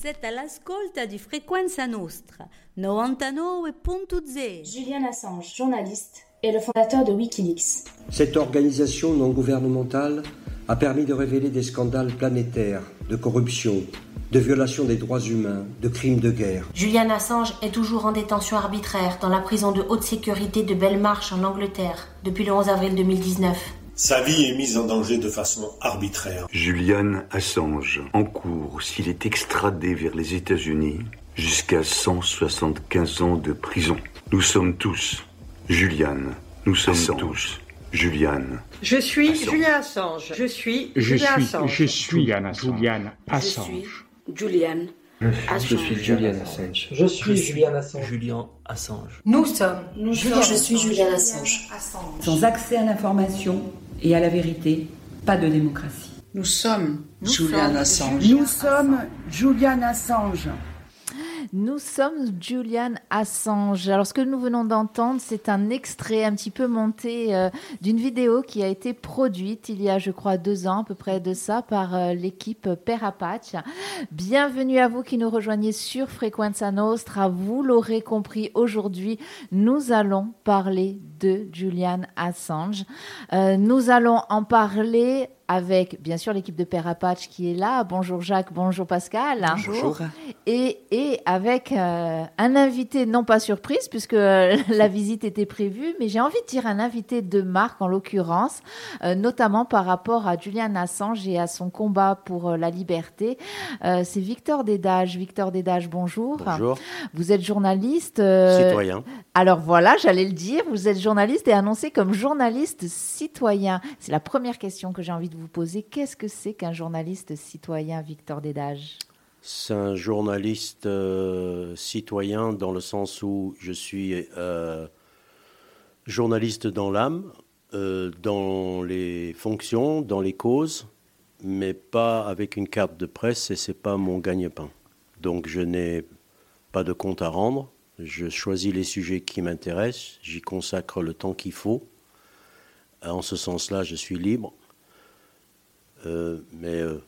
Siete all'ascolta di Frequenza Nostra 99.0. Julian Assange, journaliste, est le fondateur de Wikileaks. Cette organisation non gouvernementale a permis de révéler des scandales planétaires de corruption, de violation des droits humains, de crimes de guerre. Julian Assange est toujours en détention arbitraire dans la prison de haute sécurité de Belmarsh en Angleterre depuis le 11 avril 2019. Sa vie est mise en danger de façon arbitraire. Julian Assange, en cours s'il est extradé vers les États-Unis jusqu'à 175 ans de prison. Nous sommes tous Julian. Nous sommes tous Julian. Je suis Julian Assange. Je suis Je Julian suis, Assange. je suis Julian Assange. Julian Je suis Julian Assange. Je suis Julian Assange. Julian Assange. Nous sommes. Nous sommes. Je suis Julian Assange. Sans accès à l'information et à la vérité, pas de démocratie. Nous sommes Julian Assange. Nous sommes Julian Assange. Nous sommes Julian Assange. Alors ce que nous venons d'entendre, c'est un extrait un petit peu monté euh, d'une vidéo qui a été produite il y a, je crois, deux ans à peu près de ça par euh, l'équipe Père Apache. Bienvenue à vous qui nous rejoignez sur Frequenza Nostra. Vous l'aurez compris, aujourd'hui, nous allons parler de Julian Assange. Euh, nous allons en parler avec bien sûr l'équipe de Père Apache qui est là. Bonjour Jacques, bonjour Pascal. Bonjour. Et, et avec euh, un invité, non pas surprise, puisque euh, la visite était prévue, mais j'ai envie de dire un invité de marque en l'occurrence, euh, notamment par rapport à Julian Assange et à son combat pour euh, la liberté. C'est Victor Dédage. Victor Dédage, bonjour. Bonjour. Vous êtes journaliste. Citoyen. alors voilà, j'allais le dire, vous êtes journaliste et annoncé comme journaliste citoyen. C'est la première question que j'ai envie de vous poser. Qu'est-ce que c'est qu'un journaliste citoyen, Victor Dédage C'est un journaliste euh, citoyen dans le sens où je suis euh, journaliste dans l'âme, euh, dans les fonctions, dans les causes, mais pas avec une carte de presse et c'est pas mon gagne-pain. Donc je n'ai pas de compte à rendre. Je choisis les sujets qui m'intéressent, j'y consacre le temps qu'il faut. En ce sens-là, je suis libre. Euh, mais euh,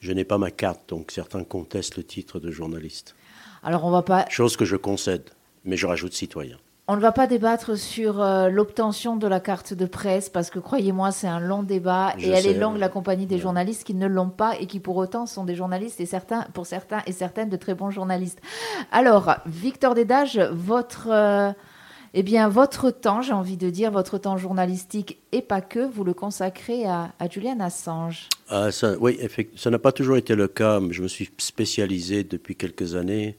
je n'ai pas ma carte, donc certains contestent le titre de journaliste. Alors on va pas, Chose que je concède, mais je rajoute citoyen. on ne va pas débattre sur euh, l'obtention de la carte de presse parce que croyez-moi, c'est un long débat Je et elle sais, est longue ouais. la compagnie des Ouais. journalistes qui ne l'ont pas et qui pour autant sont des journalistes et certains, pour certains et certaines de très bons journalistes. Alors Victor Dédage, votre euh, eh bien, votre temps, j'ai envie de dire, votre temps journalistique et pas que, vous le consacrez à, Julian Assange. Ah, ça, oui, ça n'a pas toujours été le cas. mais Je me suis spécialisé depuis quelques années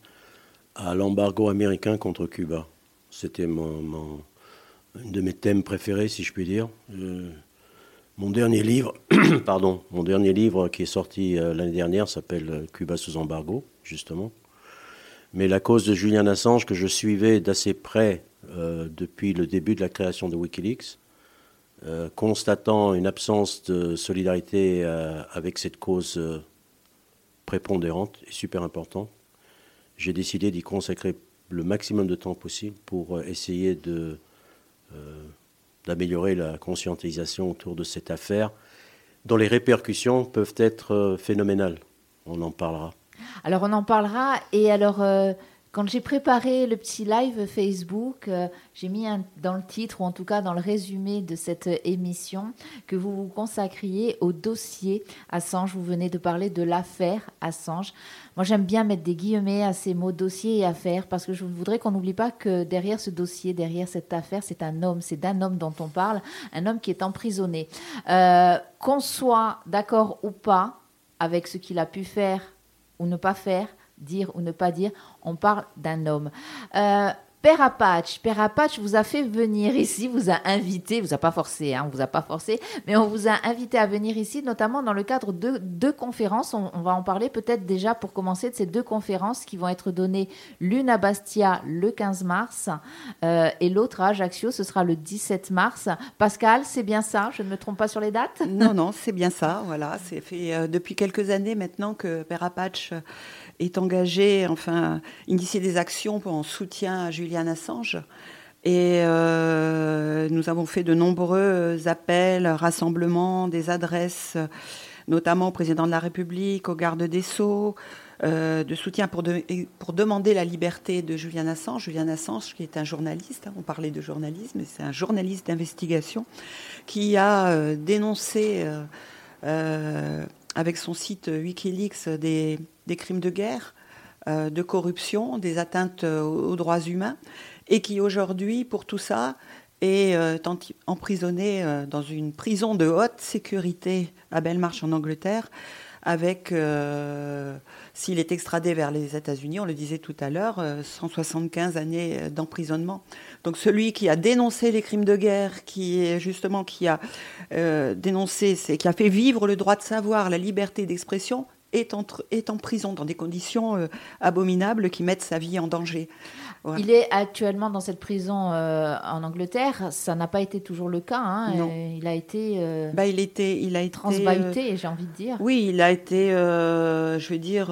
à l'embargo américain contre Cuba. C'était mon, un de mes thèmes préférés, si je puis dire. Euh, mon dernier livre, pardon, mon dernier livre qui est sorti euh, l'année dernière s'appelle euh, Cuba sous embargo, justement. Mais la cause de Julian Assange que je suivais d'assez près depuis le début de la création de WikiLeaks, euh, constatant une absence de solidarité euh, avec cette cause euh, prépondérante et super importante, j'ai décidé d'y consacrer le maximum de temps possible pour euh, essayer euh, d'améliorer la conscientisation autour de cette affaire, dont les répercussions peuvent être euh, phénoménales. On en parlera. Alors on en parlera. Et alors, euh, quand j'ai préparé le petit live Facebook, euh, j'ai mis dans le titre, ou en tout cas dans le résumé de cette émission, que vous vous consacriez au dossier Assange. Vous venez de parler de l'affaire Assange. Moi, j'aime bien mettre des guillemets à ces mots dossier et affaire, parce que je voudrais qu'on n'oublie pas que derrière ce dossier, derrière cette affaire, c'est un homme, c'est d'un homme dont on parle, un homme qui est emprisonné. Euh, qu'on soit d'accord ou pas avec ce qu'il a pu faire ou ne pas faire, dire ou ne pas dire, on parle d'un homme. Euh, Père Apache, Père Apache vous a fait venir ici, vous a invité, vous a pas forcé, hein, on vous a pas forcé, mais on vous a invité à venir ici, notamment dans le cadre de deux conférences. On, va en parler peut-être déjà pour commencer de ces deux conférences qui vont être données, l'une à Bastia le 15 mars euh, et l'autre à Ajaccio, ce sera le 17 mars. Pascal, c'est bien ça? Je ne me trompe pas sur les dates? Non, non, c'est bien ça. Voilà, c'est fait euh, depuis quelques années maintenant que Père Apache est engagé, enfin, initier des actions en soutien à Julian Assange. Et euh, nous avons fait de nombreux appels, rassemblements, des adresses, notamment au président de la République, au garde des Sceaux, de soutien pour, pour, demander la liberté de Julian Assange. Julian Assange, qui est un journaliste, hein, on parlait de journalisme, c'est un journaliste d'investigation qui a dénoncé avec son site Wikileaks des, des crimes de guerre, de corruption, des atteintes aux droits humains, et qui aujourd'hui, pour tout ça, est euh, emprisonné euh, dans une prison de haute sécurité à Belmarsh en Angleterre, avec, euh, s'il est extradé vers les États-Unis, on le disait tout à l'heure, 175 années d'emprisonnement. Donc celui qui a dénoncé les crimes de guerre, qui est justement qui a dénoncé, qui a fait vivre le droit de savoir, la liberté d'expression, est en, est en prison dans des conditions abominables qui mettent sa vie en danger. Il est actuellement dans cette prison euh, en Angleterre. Ça n'a pas été toujours le cas. Hein. Il a été. Euh, bah, il était, il a été transbahuté, euh, j'ai envie de dire. Oui, il a été, je veux dire,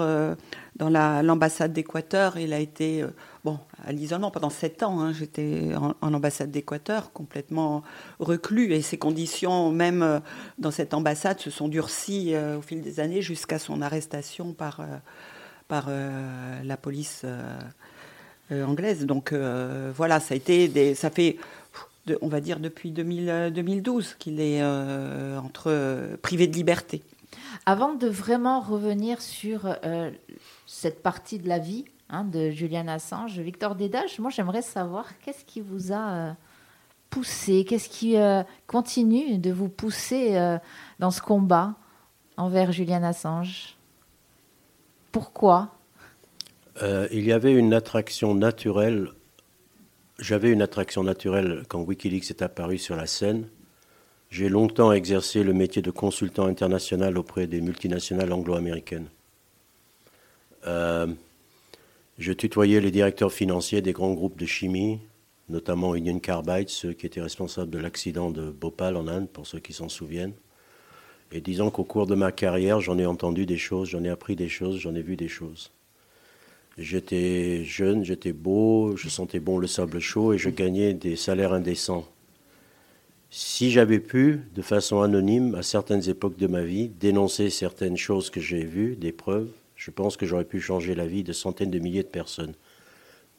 dans l'ambassade d'Équateur. Il a été, bon, à l'isolement pendant sept ans. Hein. J'étais en, ambassade d'Équateur, complètement reclus, et ses conditions, même dans cette ambassade, se sont durcies au fil des années jusqu'à son arrestation par par la police euh, anglaise. Donc euh, voilà, ça a été des, ça fait on va dire depuis 2012 euh, qu'il est entre privé de liberté. Avant de vraiment revenir sur cette partie de la vie hein, de Julian Assange, Victor Dédage, moi j'aimerais savoir qu'est-ce qui vous a poussé, qu'est-ce qui continue de vous pousser dans ce combat envers Julian Assange? Pourquoi? Euh, il y avait une attraction naturelle. J'avais une attraction naturelle quand Wikileaks est apparu sur la scène. J'ai longtemps exercé le métier de consultant international auprès des multinationales anglo-américaines. Euh, je tutoyais les directeurs financiers des grands groupes de chimie, notamment Union Carbide, ceux qui étaient responsables de l'accident de Bhopal en Inde, pour ceux qui s'en souviennent. Et disons qu'au cours de ma carrière, j'en ai entendu des choses, j'en ai appris des choses, j'en ai vu des choses. J'étais jeune, j'étais beau, je sentais bon le sable chaud et je gagnais des salaires indécents. Si j'avais pu, de façon anonyme, à certaines époques de ma vie, dénoncer certaines choses que j'ai vues, des preuves, je pense que j'aurais pu changer la vie de centaines de milliers de personnes.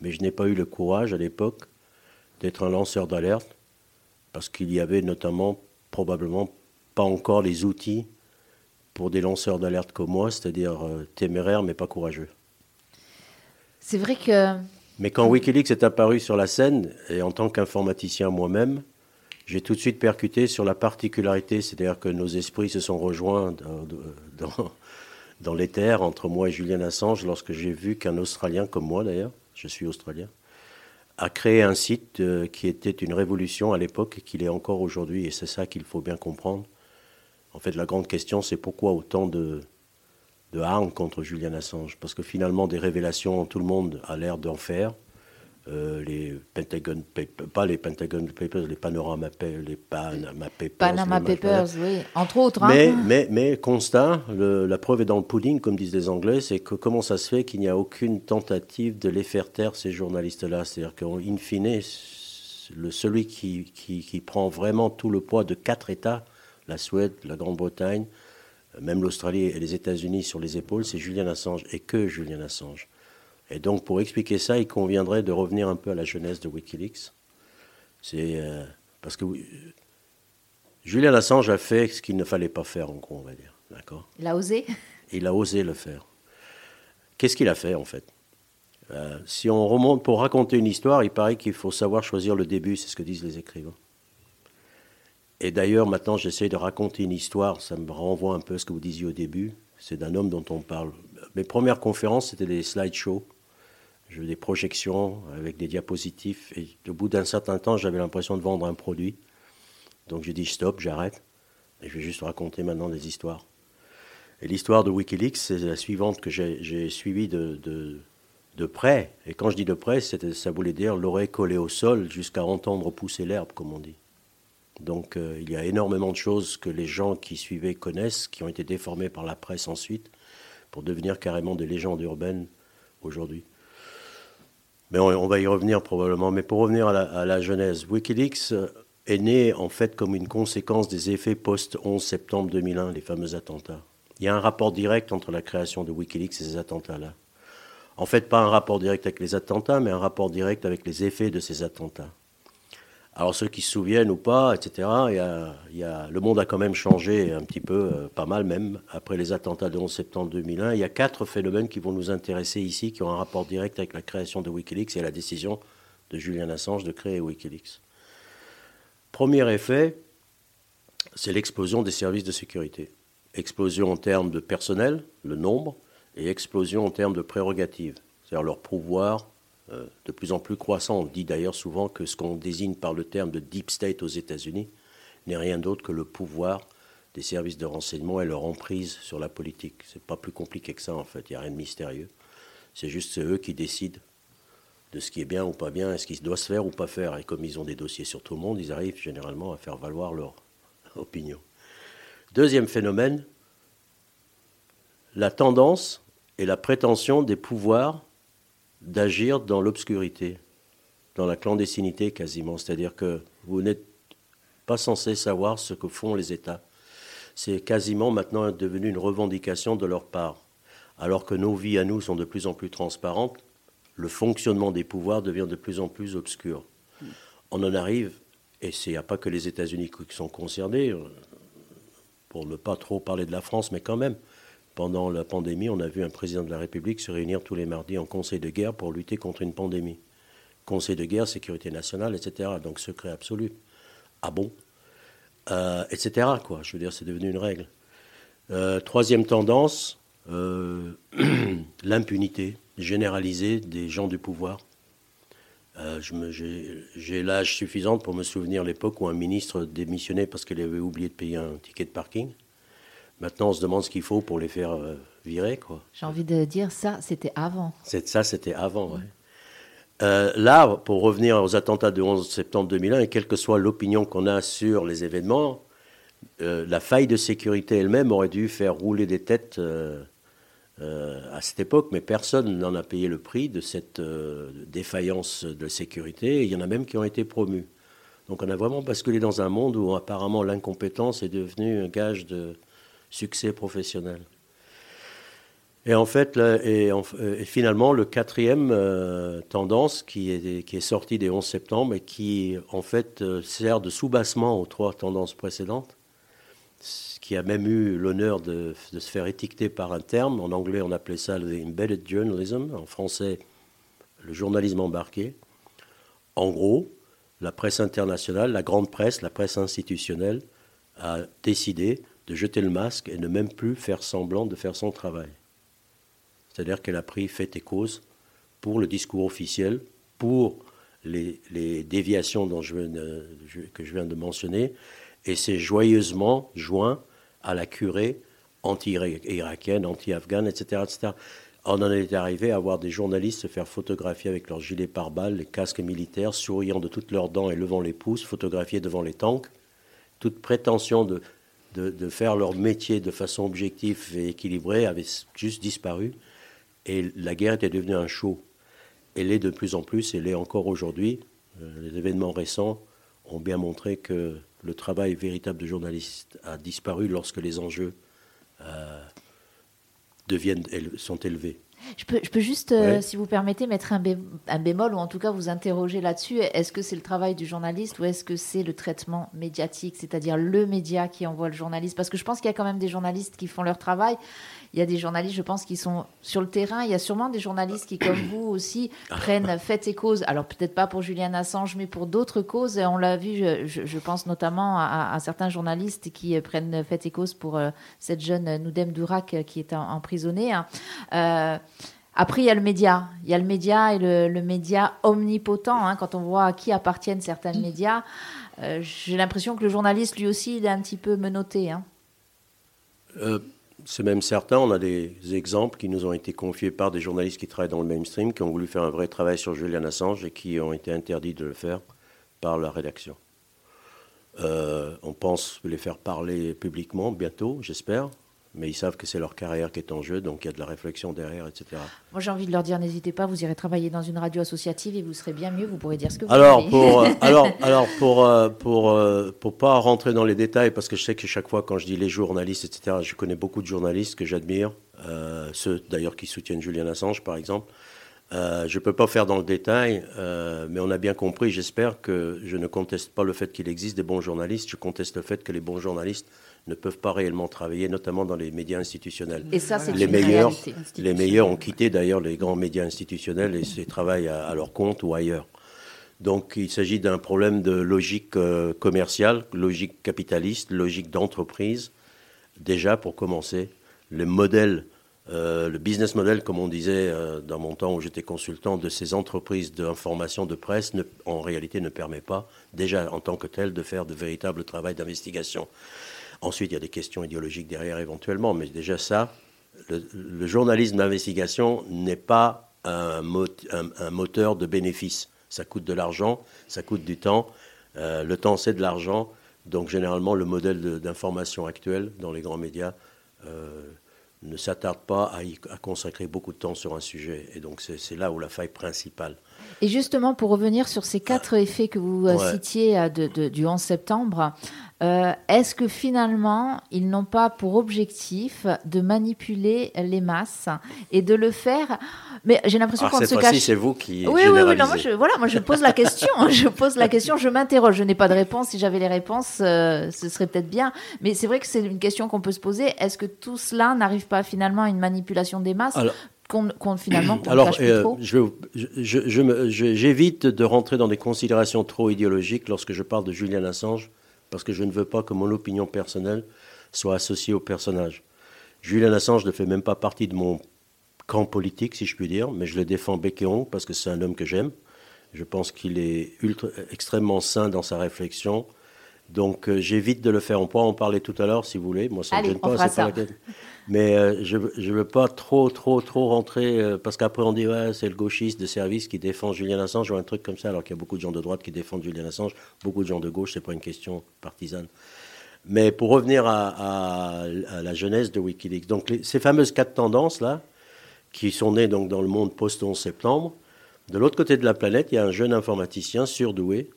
Mais je n'ai pas eu le courage à l'époque d'être un lanceur d'alerte, parce qu'il y avait notamment probablement pas encore les outils pour des lanceurs d'alerte comme moi, c'est-à-dire euh, téméraires mais pas courageux. C'est vrai que. Mais quand Wikileaks est apparu sur la scène, et en tant qu'informaticien moi-même, j'ai tout de suite percuté sur la particularité, c'est-à-dire que nos esprits se sont rejoints dans, dans, l'éther entre moi et Julian Assange lorsque j'ai vu qu'un Australien, comme moi d'ailleurs, je suis Australien, a créé un site euh, qui était une révolution à l'époque et qu'il est encore aujourd'hui, et c'est ça qu'il faut bien comprendre. En fait, la grande question, c'est pourquoi autant de, de contre Julian Assange, parce que finalement, des révélations, tout le monde a l'air d'en faire. Euh, les Pentagon Papers, pas les Pentagon Papers, les Panorama, les Panama Papers. Panama Papers, oui, entre autres. Hein. Mais, mais, mais, constat, la preuve est dans le pudding, comme disent les Anglais, c'est que comment ça se fait qu'il n'y a aucune tentative de les faire taire, ces journalistes-là? C'est-à-dire qu'in fine, le, celui qui, qui, qui prend vraiment tout le poids de quatre États, la Suède, la Grande-Bretagne, même l'Australie et les États-Unis sur les épaules, c'est Julian Assange et que Julian Assange? Et donc pour expliquer ça, il conviendrait de revenir un peu à la jeunesse de Wikileaks. C'est euh, parce que Julian Assange a fait ce qu'il ne fallait pas faire, en gros, on va dire. D'accord? Il a osé? Il a osé le faire. Qu'est-ce qu'il a fait, en fait? Euh, Si on remonte pour raconter une histoire, il paraît qu'il faut savoir choisir le début, c'est ce que disent les écrivains. Et d'ailleurs, maintenant, j'essaie de raconter une histoire. Ça me renvoie un peu à ce que vous disiez au début. C'est d'un homme dont on parle. Mes premières conférences, c'était des slideshows. Je des projections avec des diapositives. Et au bout d'un certain temps, j'avais l'impression de vendre un produit. Donc j'ai dit stop, j'arrête. Et je vais juste raconter maintenant des histoires. Et l'histoire de Wikileaks, c'est la suivante que j'ai suivie de, de, de, près. Et quand je dis de près, ça voulait dire l'oreille collée au sol jusqu'à entendre pousser l'herbe, comme on dit. Donc euh, il y a énormément de choses que les gens qui suivaient connaissent, qui ont été déformées par la presse ensuite, pour devenir carrément des légendes urbaines aujourd'hui. Mais on, va y revenir probablement. Mais pour revenir à la, genèse, Wikileaks euh, est né en fait comme une conséquence des effets post-11 septembre 2001, les fameux attentats. Il y a un rapport direct entre la création de Wikileaks et ces attentats-là. En fait, pas un rapport direct avec les attentats, mais un rapport direct avec les effets de ces attentats. Alors ceux qui se souviennent ou pas, etc., le monde a quand même changé un petit peu, euh, pas mal même, après les attentats de 11 septembre 2001. Il y a quatre phénomènes qui vont nous intéresser ici, qui ont un rapport direct avec la création de Wikileaks et la décision de Julian Assange de créer Wikileaks. Premier effet, c'est l'explosion des services de sécurité. Explosion en termes de personnel, le nombre, et explosion en termes de prérogatives, c'est-à-dire leur pouvoir de plus en plus croissant. On dit d'ailleurs souvent que ce qu'on désigne par le terme de deep state aux États-Unis n'est rien d'autre que le pouvoir des services de renseignement et leur emprise sur la politique. C'est pas plus compliqué que ça en fait, il n'y a rien de mystérieux. C'est juste eux qui décident de ce qui est bien ou pas bien, et ce qui doit se faire ou pas faire. Et comme ils ont des dossiers sur tout le monde, ils arrivent généralement à faire valoir leur opinion. Deuxième phénomène, la tendance et la prétention des pouvoirs d'agir dans l'obscurité, dans la clandestinité quasiment. C'est-à-dire que vous n'êtes pas censé savoir ce que font les États. C'est quasiment maintenant devenu une revendication de leur part. Alors que nos vies à nous sont de plus en plus transparentes, le fonctionnement des pouvoirs devient de plus en plus obscur. On en arrive, et il n'y a pas que les États-Unis qui sont concernés, euh, pour ne pas trop parler de la France, mais quand même, pendant la pandémie, on a vu un président de la République se réunir tous les mardis en conseil de guerre pour lutter contre une pandémie. Conseil de guerre, sécurité nationale, etc. Donc secret absolu. Ah bon? Euh, Etc. Je veux dire, c'est devenu une règle. Euh, troisième tendance, euh, l'impunité généralisée des gens du pouvoir. J'ai l'âge suffisant pour me souvenir l'époque où un ministre démissionnait parce qu'il avait oublié de payer un ticket de parking. Maintenant, on se demande ce qu'il faut pour les faire euh, virer. quoi. J'ai envie de dire ça, c'était avant. Ça, c'était avant, oui. Euh, là, pour revenir aux attentats du 11 septembre 2001, et quelle que soit l'opinion qu'on a sur les événements, euh, la faille de sécurité elle-même aurait dû faire rouler des têtes à cette époque, mais personne n'en a payé le prix de cette défaillance de sécurité. il y en a même qui ont été promus. Donc on a vraiment basculé dans un monde où apparemment l'incompétence est devenue un gage de, succès professionnel. Et en fait, et, finalement, le quatrième euh, tendance qui est, qui est sortie des 11 septembre et qui, en fait, euh, sert de soubassement aux trois tendances précédentes, qui a même eu l'honneur de, de, se faire étiqueter par un terme. En anglais, on appelait ça le embedded journalism. En français, le journalisme embarqué. En gros, la presse internationale, la grande presse, la presse institutionnelle a décidé de jeter le masque et ne même plus faire semblant de faire son travail. C'est-à-dire qu'elle a pris fait et cause pour le discours officiel, pour les, déviations dont je, que je viens de mentionner, et s'est joyeusement joint à la curée anti-irakienne, anti-afghane, etc., etc. On en est arrivé à voir des journalistes se faire photographier avec leurs gilets pare-balles, les casques militaires, souriant de toutes leurs dents et levant les pouces, photographiés devant les tanks. Toute prétention de de, faire leur métier de façon objective et équilibrée avait juste disparu. Et la guerre était devenue un show. Elle est de plus en plus, elle est encore aujourd'hui. Euh, les événements récents ont bien montré que le travail véritable de journaliste a disparu lorsque les enjeux euh, sont élevés. Je peux, je peux juste, euh, si vous permettez, mettre un, un, bémol ou en tout cas vous interroger là-dessus. Est-ce que c'est le travail du journaliste ou est-ce que c'est le traitement médiatique, c'est-à-dire le média qui envoie le journaliste? Parce que je pense qu'il y a quand même des journalistes qui font leur travail il y a des journalistes, je pense, qui sont sur le terrain. Il y a sûrement des journalistes qui, comme vous aussi, prennent fait et cause. Alors peut-être pas pour Julian Assange, mais pour d'autres causes. On l'a vu, je, pense notamment à, certains journalistes qui prennent fait et cause pour euh, cette jeune Noudem Dourak qui est emprisonnée. Hein. Euh, après, il y a le média. Il y a le média et le, média omnipotent. Hein. quand on voit à qui appartiennent certains médias, euh, j'ai l'impression que le journaliste, lui aussi, il est un petit peu menotté. Hein c'est même certain, on a des exemples qui nous ont été confiés par des journalistes qui travaillent dans le mainstream, qui ont voulu faire un vrai travail sur Julian Assange et qui ont été interdits de le faire par la rédaction. Euh, on pense les faire parler publiquement bientôt, j'espère, mais ils savent que c'est leur carrière qui est en jeu, donc il y a de la réflexion derrière, etc. Moi, j'ai envie de leur dire, n'hésitez pas, vous irez travailler dans une radio associative et vous serez bien mieux, vous pourrez dire ce que vous alors, voulez. Pour, euh, alors, alors, pour, euh, pour, euh, pour pas rentrer dans les détails, parce que je sais que chaque fois, quand je dis les journalistes, etc., je connais beaucoup de journalistes que j'admire, euh, ceux d'ailleurs qui soutiennent Julian Assange, par exemple. Euh, je ne peux pas faire dans le détail, euh, mais on a bien compris, j'espère, que je ne conteste pas le fait qu'il existe des bons journalistes, je conteste le fait que les bons journalistes ne peuvent pas réellement travailler, notamment dans les médias institutionnels. Et ça, c'est les une meilleurs, réalité. les meilleurs ont quitté d'ailleurs les grands médias institutionnels et se travaillent à, à leur compte ou ailleurs. Donc il s'agit d'un problème de logique euh, commerciale, logique capitaliste, logique d'entreprise. Déjà, pour commencer, le modèle, euh, le business model, comme on disait euh, dans mon temps où j'étais consultant, de ces entreprises d'information de presse, ne- en réalité ne permet pas, déjà en tant que tel, de faire de véritables travail d'investigation. Ensuite, il y a des questions idéologiques derrière éventuellement, mais déjà ça, le, journalisme d'investigation n'est pas un, mot- un- un moteur de bénéfice. Ça coûte de l'argent, ça coûte du temps. Euh, le temps, c'est de l'argent. Donc, généralement, le modèle d'information actuel dans les grands médias euh, ne s'attarde pas à, consacrer beaucoup de temps sur un sujet. Et donc, c'est là où la faille principale. Et justement, pour revenir sur ces quatre effets que vous euh, Ouais. citiez euh, de- de- du 11 septembre, euh, est-ce que finalement, ils n'ont pas pour objectif de manipuler les masses et de le faire? Mais j'ai l'impression Ah, qu'on se cache. c'est vous qui Oui, oui, oui. Non, moi, je, voilà, moi, je pose la question. je pose la question. Je m'interroge. Je n'ai pas de réponse. Si j'avais les réponses, euh, ce serait peut-être bien. Mais c'est vrai que c'est une question qu'on peut se poser. Est-ce que tout cela n'arrive pas finalement à une manipulation des masses? Alors- qu'on, finalement Alors, euh, trop je j'évite de rentrer dans des considérations trop idéologiques lorsque je parle de Julian Assange, parce que je ne veux pas que mon opinion personnelle soit associée au personnage. Julian Assange ne fait même pas partie de mon camp politique, si je puis dire, mais je le défends bec et ongle parce que c'est un homme que j'aime. Je pense qu'il est ultra, extrêmement sain dans sa réflexion. Donc euh, j'évite de le faire. On pourra en parler tout à l'heure si vous voulez. Moi, ça ne me gêne pas. c'est la. Mais euh, je ne veux pas trop, trop, trop rentrer, euh, parce qu'après on dit, ouais, c'est le gauchiste de service qui défend Julian Assange ou un truc comme ça, alors qu'il y a beaucoup de gens de droite qui défendent Julian Assange, beaucoup de gens de gauche, c'est pas une question partisane. Mais pour revenir à, à- à la genèse de Wikileaks, donc les- ces fameuses quatre tendances-là, qui sont nées donc dans le monde post-11 septembre, de l'autre côté de la planète, il y a un jeune informaticien surdoué,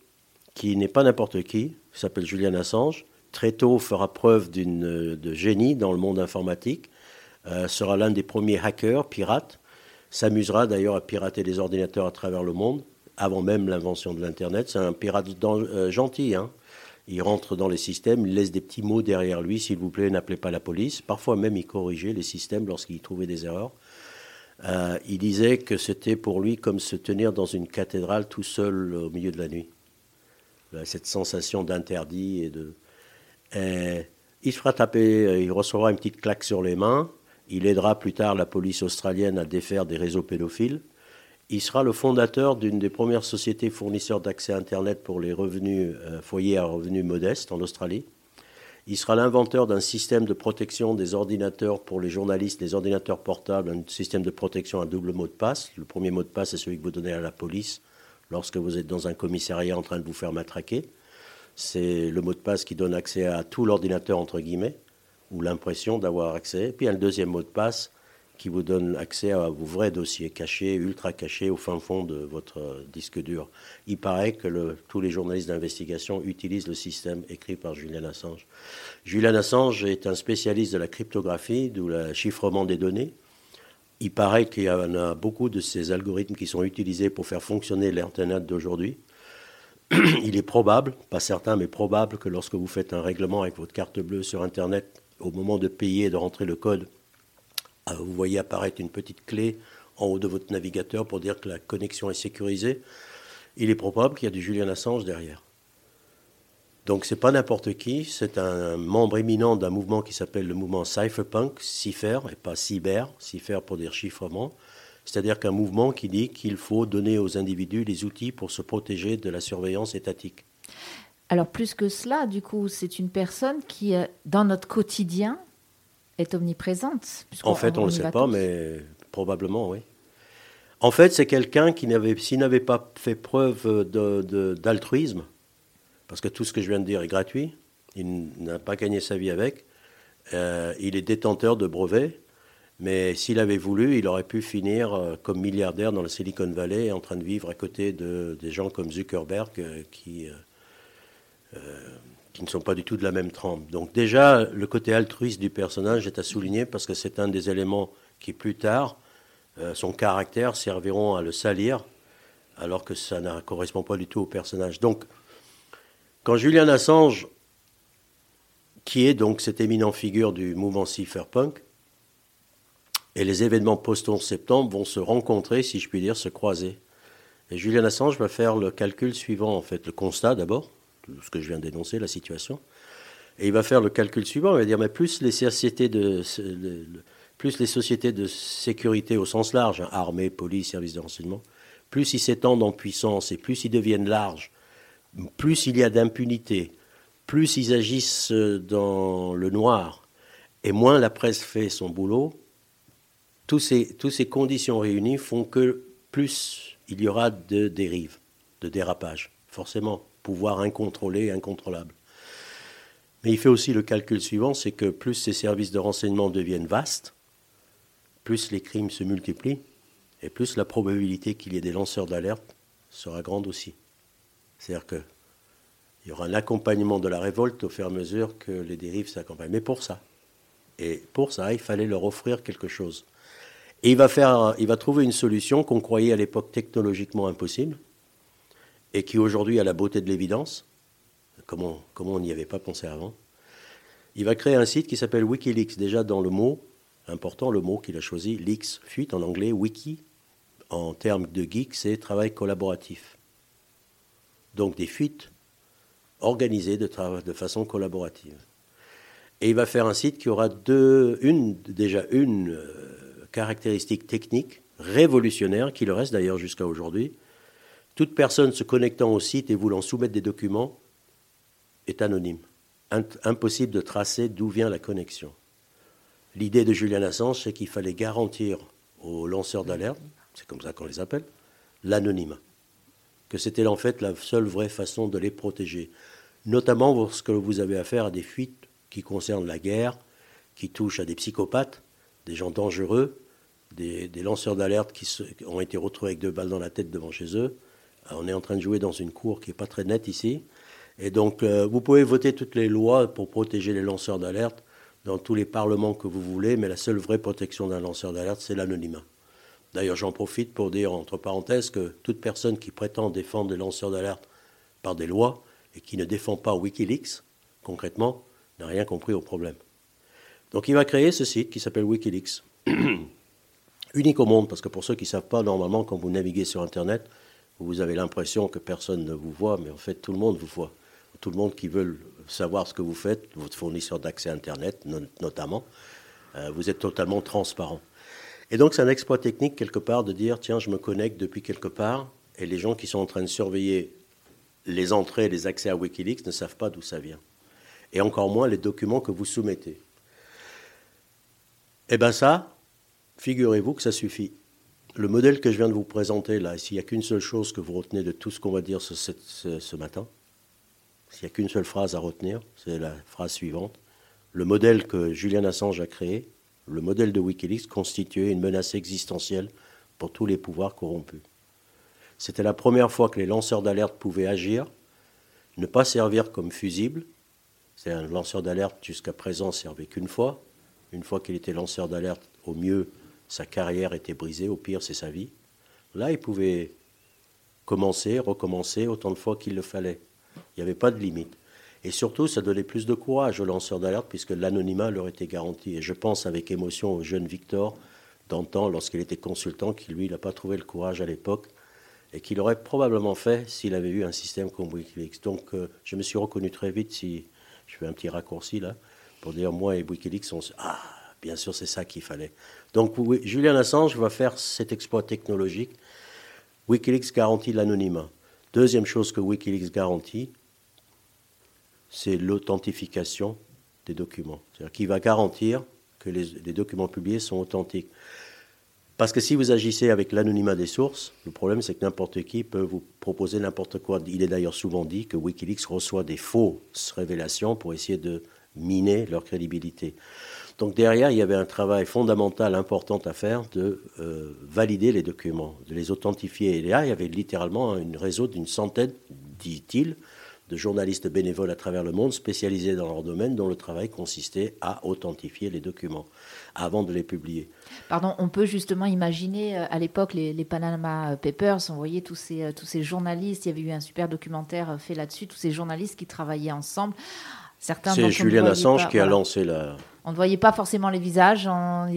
qui n'est pas n'importe qui, qui s'appelle Julian Assange, très tôt fera preuve d'une- de génie dans le monde informatique, euh, sera l'un des premiers hackers, pirates, s'amusera d'ailleurs à pirater des ordinateurs à travers le monde, avant même l'invention de l'Internet. C'est un pirate euh, gentil, hein. Il rentre dans les systèmes, il laisse des petits mots derrière lui, s'il vous plaît, n'appelez pas la police. Parfois même, il corrigeait les systèmes lorsqu'il trouvait des erreurs. Euh, il disait que c'était pour lui comme se tenir dans une cathédrale tout seul au milieu de la nuit. Là, Cette sensation d'interdit et de... Et il se fera euh, il recevra une petite claque sur les mains. Il aidera plus tard la police australienne à défaire des réseaux pédophiles. Il sera le fondateur d'une des premières sociétés fournisseurs d'accès Internet pour les revenus, euh, foyers à revenus modestes en Australie. Il sera l'inventeur d'un système de protection des ordinateurs pour les journalistes, les ordinateurs portables, un système de protection à double mot de passe. Le premier mot de passe est celui que vous donnez à la police lorsque vous êtes dans un commissariat en train de vous faire matraquer. C'est le mot de passe qui donne accès à tout l'ordinateur, entre guillemets, ou l'impression d'avoir accès. Puis il y a le deuxième mot de passe qui vous donne accès à vos vrais dossiers cachés, ultra cachés au fin fond de votre disque dur. Il paraît que tous les journalistes d'investigation utilisent le système écrit par Julian Assange. Julian Assange est un spécialiste de la cryptographie, d'où le chiffrement des données. Il paraît qu'il y en a beaucoup de ces algorithmes qui sont utilisés pour faire fonctionner l'Internet d'aujourd'hui. Il est probable, pas certain, mais probable que lorsque vous faites un règlement avec votre carte bleue sur Internet, au moment de payer et de rentrer le code, euh, vous voyez apparaître une petite clé en haut de votre navigateur pour dire que la connexion est sécurisée. Il est probable qu'il y a du Julian Assange derrière. Donc c'est pas n'importe qui, c'est un membre éminent d'un mouvement qui s'appelle le mouvement Cypherpunk, Cipher, et pas cyber, Cipher pour dire chiffrement. C'est-à-dire qu'un mouvement qui dit qu'il faut donner aux individus les outils pour se protéger de la surveillance étatique. Alors plus que cela, du coup, c'est une personne qui, euh, dans notre quotidien, est omniprésente. En fait, on ne le sait pas, tous. mais probablement, oui. En fait, c'est quelqu'un qui n'avait, s'il n'avait pas fait preuve d'altruisme, parce que tout ce que je viens de dire est gratuit, il n'a pas gagné sa vie avec, Euh, il est détenteur de brevets, mais s'il avait voulu, il aurait pu finir euh, comme milliardaire dans la Silicon Valley, en train de vivre à côté de des gens comme Zuckerberg euh, qui qui ne sont pas du tout de la même trempe. Donc déjà, le côté altruiste du personnage est à souligner parce que c'est un des éléments qui plus tard, son caractère serviront à le salir, alors que ça ne correspond pas du tout au personnage. Donc, quand Julian Assange qui est donc cette éminente figure du mouvement cypherpunk. Et les événements post-11 septembre vont se rencontrer, si je puis dire, se croiser. Et Julian Assange va faire le calcul suivant, en fait, le constat d'abord, ce que je viens d'énoncer, la situation. Et il va faire le calcul suivant, il va dire, mais plus les sociétés de, sécurité au sens large, armée, police, services de renseignement, plus ils s'étendent en puissance et plus ils deviennent larges, plus il y a d'impunité, plus ils agissent dans le noir et moins la presse fait son boulot, toutes ces, conditions réunies font que plus il y aura de dérives, de dérapages, forcément, pouvoir incontrôlé, incontrôlable. Mais il fait aussi le calcul suivant, c'est que plus ces services de renseignement deviennent vastes, plus les crimes se multiplient, et plus la probabilité qu'il y ait des lanceurs d'alerte sera grande aussi. C'est-à-dire que il y aura un accompagnement de la révolte au fur et à mesure que les dérives s'accompagnent. Mais pour ça, et pour ça, il fallait leur offrir quelque chose. Et il va, faire, il va trouver une solution qu'on croyait à l'époque technologiquement impossible, et qui aujourd'hui a la beauté de l'évidence. Comment, comment on n'y avait pas pensé avant Il va créer un site qui s'appelle Wikileaks. Déjà dans le mot, important, le mot qu'il a choisi, leaks, fuite en anglais, wiki, en termes de geek, c'est travail collaboratif. Donc des fuites organisé de, de façon collaborative. Et il va faire un site qui aura deux, une, déjà une euh, caractéristique technique révolutionnaire, qui le reste d'ailleurs jusqu'à aujourd'hui. Toute personne se connectant au site et voulant soumettre des documents est anonyme. impossible de tracer d'où vient la connexion. L'idée de Julian Assange, c'est qu'il fallait garantir aux lanceurs d'alerte, c'est comme ça qu'on les appelle, l'anonymat que c'était en fait la seule vraie façon de les protéger, notamment lorsque vous avez affaire à des fuites qui concernent la guerre, qui touchent à des psychopathes, des gens dangereux, des, lanceurs d'alerte qui, ont été retrouvés avec deux balles dans la tête devant chez eux. on est en train de jouer dans une cour qui n'est pas très nette ici. Et donc, euh, vous pouvez voter toutes les lois pour protéger les lanceurs d'alerte dans tous les parlements que vous voulez, mais la seule vraie protection d'un lanceur d'alerte, c'est l'anonymat. D'ailleurs, j'en profite pour dire, entre parenthèses, que toute personne qui prétend défendre les lanceurs d'alerte par des lois et qui ne défend pas Wikileaks, concrètement, n'a rien compris au problème. Donc il va créer ce site qui s'appelle Wikileaks. Unique au monde, parce que pour ceux qui ne savent pas, normalement, quand vous naviguez sur Internet, vous avez l'impression que personne ne vous voit, mais en fait, tout le monde vous voit. Tout le monde qui veut savoir ce que vous faites, votre fournisseur d'accès Internet notamment, euh, vous êtes totalement transparent. Et donc c'est un exploit technique quelque part de dire, tiens, je me connecte depuis quelque part, et les gens qui sont en train de surveiller les entrées les accès à Wikileaks ne savent pas d'où ça vient. Et encore moins les documents que vous soumettez. Eh bien ça, figurez-vous que ça suffit. Le modèle que je viens de vous présenter là, s'il n'y a qu'une seule chose que vous retenez de tout ce qu'on va dire ce, ce matin, s'il n'y a qu'une seule phrase à retenir, c'est la phrase suivante. Le modèle que Julian Assange a créé, le modèle de Wikileaks constituait une menace existentielle pour tous les pouvoirs corrompus. C'était la première fois que les lanceurs d'alerte pouvaient agir, ne pas servir comme fusible. C'est un lanceur d'alerte jusqu'à présent servait qu'une fois. Une fois qu'il était lanceur d'alerte, au mieux, sa carrière était brisée, au pire, c'est sa vie. Là, il pouvait commencer, recommencer autant de fois qu'il le fallait. Il n'y avait pas de limite. Et surtout, ça donnait plus de courage aux lanceurs d'alerte puisque l'anonymat leur était garanti. Et je pense avec émotion au jeune Victor d'antan lorsqu'il était consultant, qui lui n'a pas trouvé le courage à l'époque et qu'il aurait probablement fait s'il avait eu un système comme Wikileaks. Donc euh, je me suis reconnu très vite, si je fais un petit raccourci là, pour dire moi et Wikileaks, on se... Ah, bien sûr, c'est ça qu'il fallait. Donc Julian Assange va faire cet exploit technologique. Wikileaks garantit l'anonymat. Deuxième chose que Wikileaks garantit, c'est l'authentification des documents. C'est-à-dire qu'il va garantir que les, documents publiés sont authentiques. Parce que si vous agissez avec l'anonymat des sources, le problème c'est que n'importe qui peut vous proposer n'importe quoi. Il est d'ailleurs souvent dit que Wikileaks reçoit des fausses révélations pour essayer de miner leur crédibilité. Donc derrière, il y avait un travail fondamental, important à faire de euh, valider les documents, de les authentifier. Et là, il y avait littéralement un réseau d'une centaine, dit-il, de journalistes bénévoles à travers le monde spécialisés dans leur domaine dont le travail consistait à authentifier les documents avant de les publier. Pardon, on peut justement imaginer euh, à l'époque les, Panama Papers, on voyait euh, tous ces journalistes, il y avait eu un super documentaire fait là-dessus, tous ces journalistes qui travaillaient ensemble. C'est Julian Assange qui a lancé la, on ne voyait pas forcément les visages.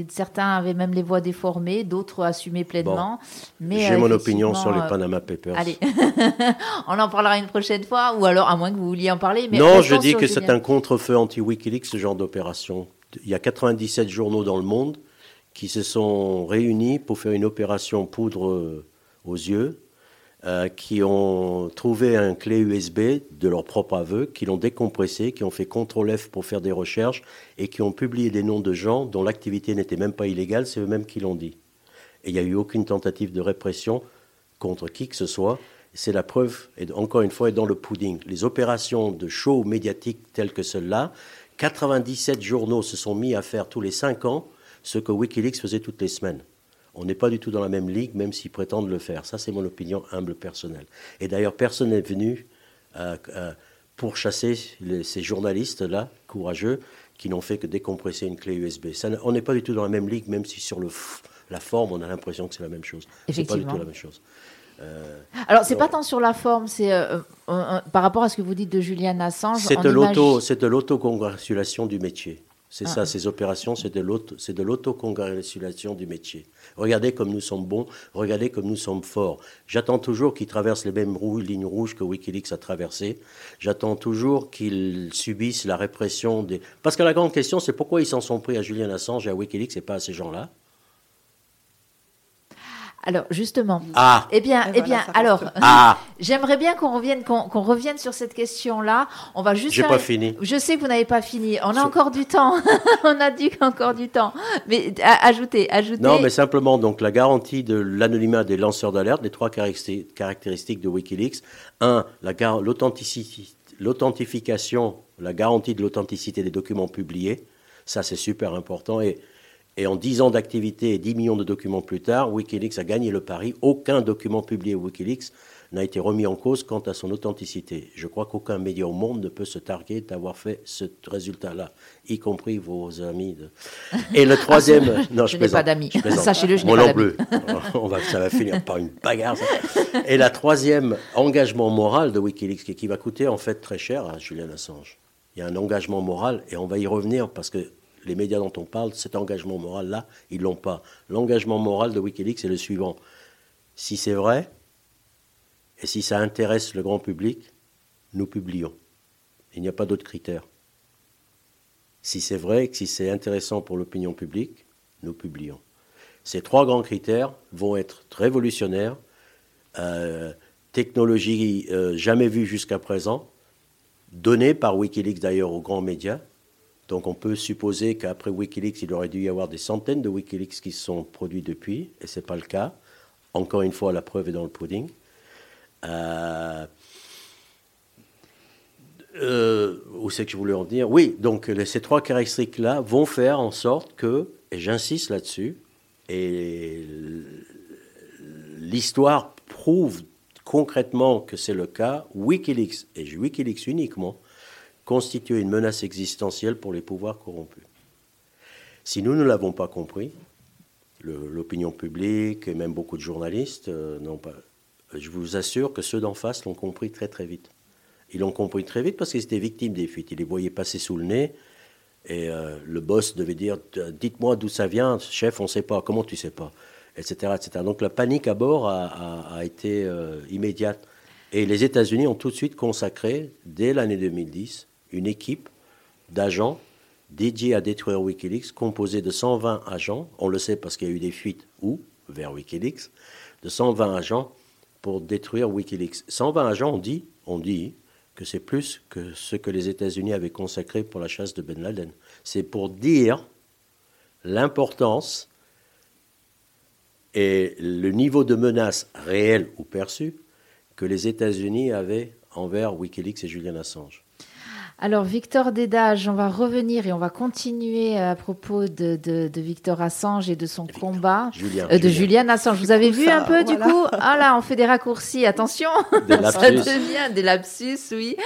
certains avaient même les voix déformées, d'autres assumaient pleinement. J'ai mon opinion sur les euh, Panama Papers. Allez, on en parlera une prochaine fois, ou alors à moins que vous vouliez en parler. Mais non, je dis que c'est un contre-feu anti-Wikileaks, ce genre d'opération. Il y a 97 journaux dans le monde qui se sont réunis pour faire une opération poudre aux yeux euh, qui ont trouvé un clé USB de leur propre aveu, qui l'ont décompressé, qui ont fait CTRL F pour faire des recherches et qui ont publié des noms de gens dont l'activité n'était même pas illégale, c'est eux-mêmes qui l'ont dit. Et il n'y a eu aucune tentative de répression contre qui que ce soit. C'est la preuve, et encore une fois, est dans le pudding. Les opérations de show médiatique telles que celle-là, 97 journaux se sont mis à faire tous les 5 ans ce que Wikileaks faisait toutes les semaines. On n'est pas du tout dans la même ligue, même s'ils prétendent le faire. Ça, c'est mon opinion humble personnelle. Et d'ailleurs, personne n'est venu euh, euh, pour chasser ces journalistes-là, courageux, qui n'ont fait que décompresser une clé USB. on n'est pas du tout dans la même ligue, même si sur le la forme, on a l'impression que c'est la même chose. C'est pas du tout la même chose. Euh, Alors, c'est pas tant sur la forme, c'est par rapport à ce que vous dites de Julian Assange. C'est de l'autocongratulation du métier. C'est ah. ça, ces opérations, c'est de l'autocongratulation du métier. Regardez comme nous sommes bons, regardez comme nous sommes forts. J'attends toujours qu'ils traversent les mêmes lignes rouges que Wikileaks a traversées. J'attends toujours qu'ils subissent la répression des... Parce que la grande question, c'est pourquoi ils s'en sont pris à Julian Assange et à Wikileaks et pas à ces gens-là? Alors justement, ah. eh bien, eh bien, alors, ah. j'aimerais bien qu'on revienne, qu'on revienne sur cette question-là. On va juste. J'ai pas fini. Je sais que vous n'avez pas fini. On a encore du temps. On a dit encore du temps. Mais ajoutez, ajoutez. Non, mais simplement donc la garantie de l'anonymat des lanceurs d'alerte, les trois caractéristiques de WikiLeaks. Un, l'authentification, la garantie de l'authenticité des documents publiés. Ça, c'est super important. Et et en 10 ans d'activité et 10 millions de documents plus tard, Wikileaks a gagné le pari. Aucun document publié Wikileaks n'a été remis en cause quant à son authenticité. Je crois qu'aucun média au monde ne peut se targuer d'avoir fait ce résultat-là, y compris vos amis. Et le troisième... Ah, non, je, n'ai pas d'amis. Sachez-le, je n'ai pas d'amis. On va, ça va finir par une bagarre. Et la troisième, engagement moral de Wikileaks, qui va coûter en fait très cher à Julian Assange. Il y a un engagement moral, et on va y revenir parce que les médias dont on parle, cet engagement moral-là, ils l'ont pas. L'engagement moral de Wikileaks est le suivant. Si c'est vrai, et si ça intéresse le grand public, nous publions. Il n'y a pas d'autre critère. Si c'est vrai et si c'est intéressant pour l'opinion publique, nous publions. Ces trois grands critères vont être révolutionnaires, euh, technologie euh, jamais vue jusqu'à présent, donnée par Wikileaks d'ailleurs aux grands médias, donc on peut supposer qu'après Wikileaks, il aurait dû y avoir des centaines de Wikileaks qui se sont produits depuis, et ce n'est pas le cas. Encore une fois, la preuve est dans le pudding. Euh, euh, où c'est que je voulais en dire Oui, donc ces trois caractéristiques-là vont faire en sorte que, et j'insiste là-dessus, et l'histoire prouve concrètement que c'est le cas, Wikileaks, et Wikileaks uniquement, constituer une menace existentielle pour les pouvoirs corrompus. Si nous ne l'avons pas compris, l'opinion publique et même beaucoup de journalistes euh, n'ont pas. Je vous assure que ceux d'en face l'ont compris très très vite. Ils l'ont compris très vite parce qu'ils étaient victimes des fuites. Ils les voyaient passer sous le nez et euh, le boss devait dire Dites-moi d'où ça vient, chef, on ne sait pas. Comment tu sais pas? Etc., etc. Donc la panique à bord a, été euh, immédiate. Et les États-Unis ont tout de suite consacré, dès l'année 2010, une équipe d'agents dédiés à détruire Wikileaks, composée de 120 agents, on le sait parce qu'il y a eu des fuites où? Vers Wikileaks, de 120 agents pour détruire Wikileaks. 120 agents, on dit, on dit que c'est plus que ce que les États-Unis avaient consacré pour la chasse de Ben Laden. C'est pour dire l'importance et le niveau de menace réel ou perçu que les États-Unis avaient envers Wikileaks et Julian Assange. Alors, Victor Dédage, on va revenir et on va continuer à propos de, de, de Victor Assange et de son combat. Julien, Euh, de Julien. Julian Assange. Vous avez vu ça, un peu, du coup? Ah là, on fait des raccourcis. Attention Des Ça devient des lapsus, oui.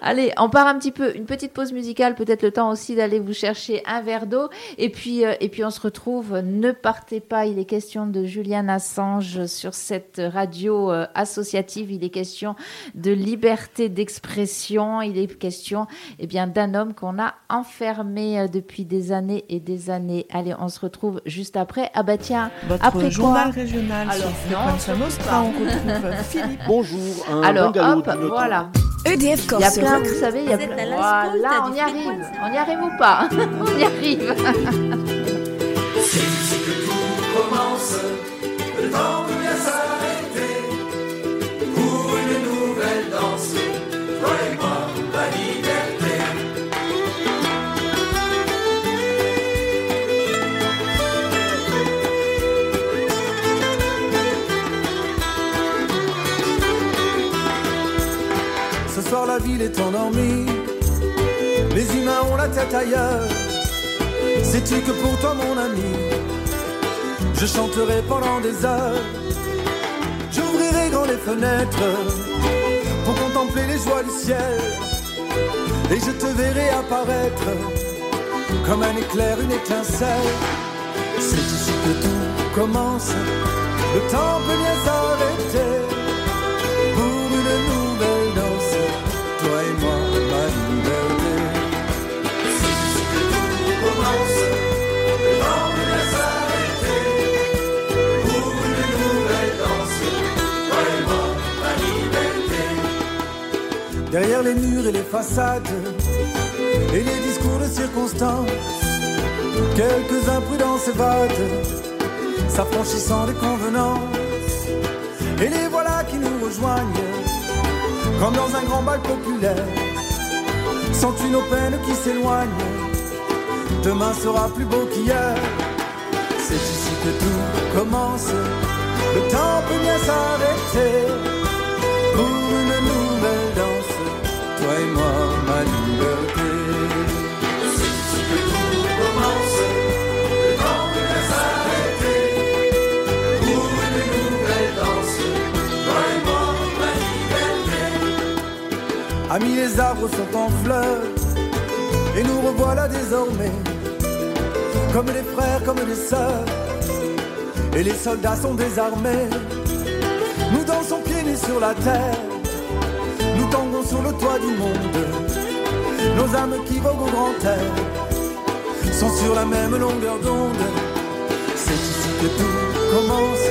Allez, on part un petit peu. Une petite pause musicale, peut-être le temps aussi d'aller vous chercher un verre d'eau. Et puis, euh, et puis, on se retrouve. Ne partez pas. Il est question de Julian Assange sur cette radio euh, associative. Il est question de liberté d'expression. Il est question eh bien, d'un homme qu'on a enfermé euh, depuis des années et des années. Allez, on se retrouve juste après. Ah bah tiens, Votre après journal quoi régional Alors, sur non, Nostra, on retrouve Philippe. Bonjour, un Alors, hop, voilà. EDF Il y a plein, Corse vous savez, il y a plein. Voilà, on y arrive. On y arrive ou pas? On y arrive. C'est ici que tout commence, le temps est endormie, les humains ont la tête ailleurs. Sais-tu que pour toi mon ami, je chanterai pendant des heures? J'ouvrirai grand les fenêtres pour contempler les joies du ciel. Et je te verrai apparaître comme un éclair, une étincelle. C'est ici que tout commence, le temps peut bien s'arrêter Derrière les murs et les façades, et les discours de circonstance, quelques imprudents s'évadent, s'affranchissant des convenances. Et les voilà qui nous rejoignent, comme dans un grand bal populaire. Sens-tu nos qui s'éloignent Demain sera plus beau qu'hier. C'est ici que tout commence. Le temps peut bien s'arrêter pour une nouvelle Amis, les arbres sont en fleurs et nous revoilà désormais comme des frères, comme des sœurs. Et les soldats sont désarmés. Nous dansons pieds nus sur la terre. Nous tanguons sur le toit du monde. Nos âmes qui voguent au grand air sont sur la même longueur d'onde. C'est ici que tout commence.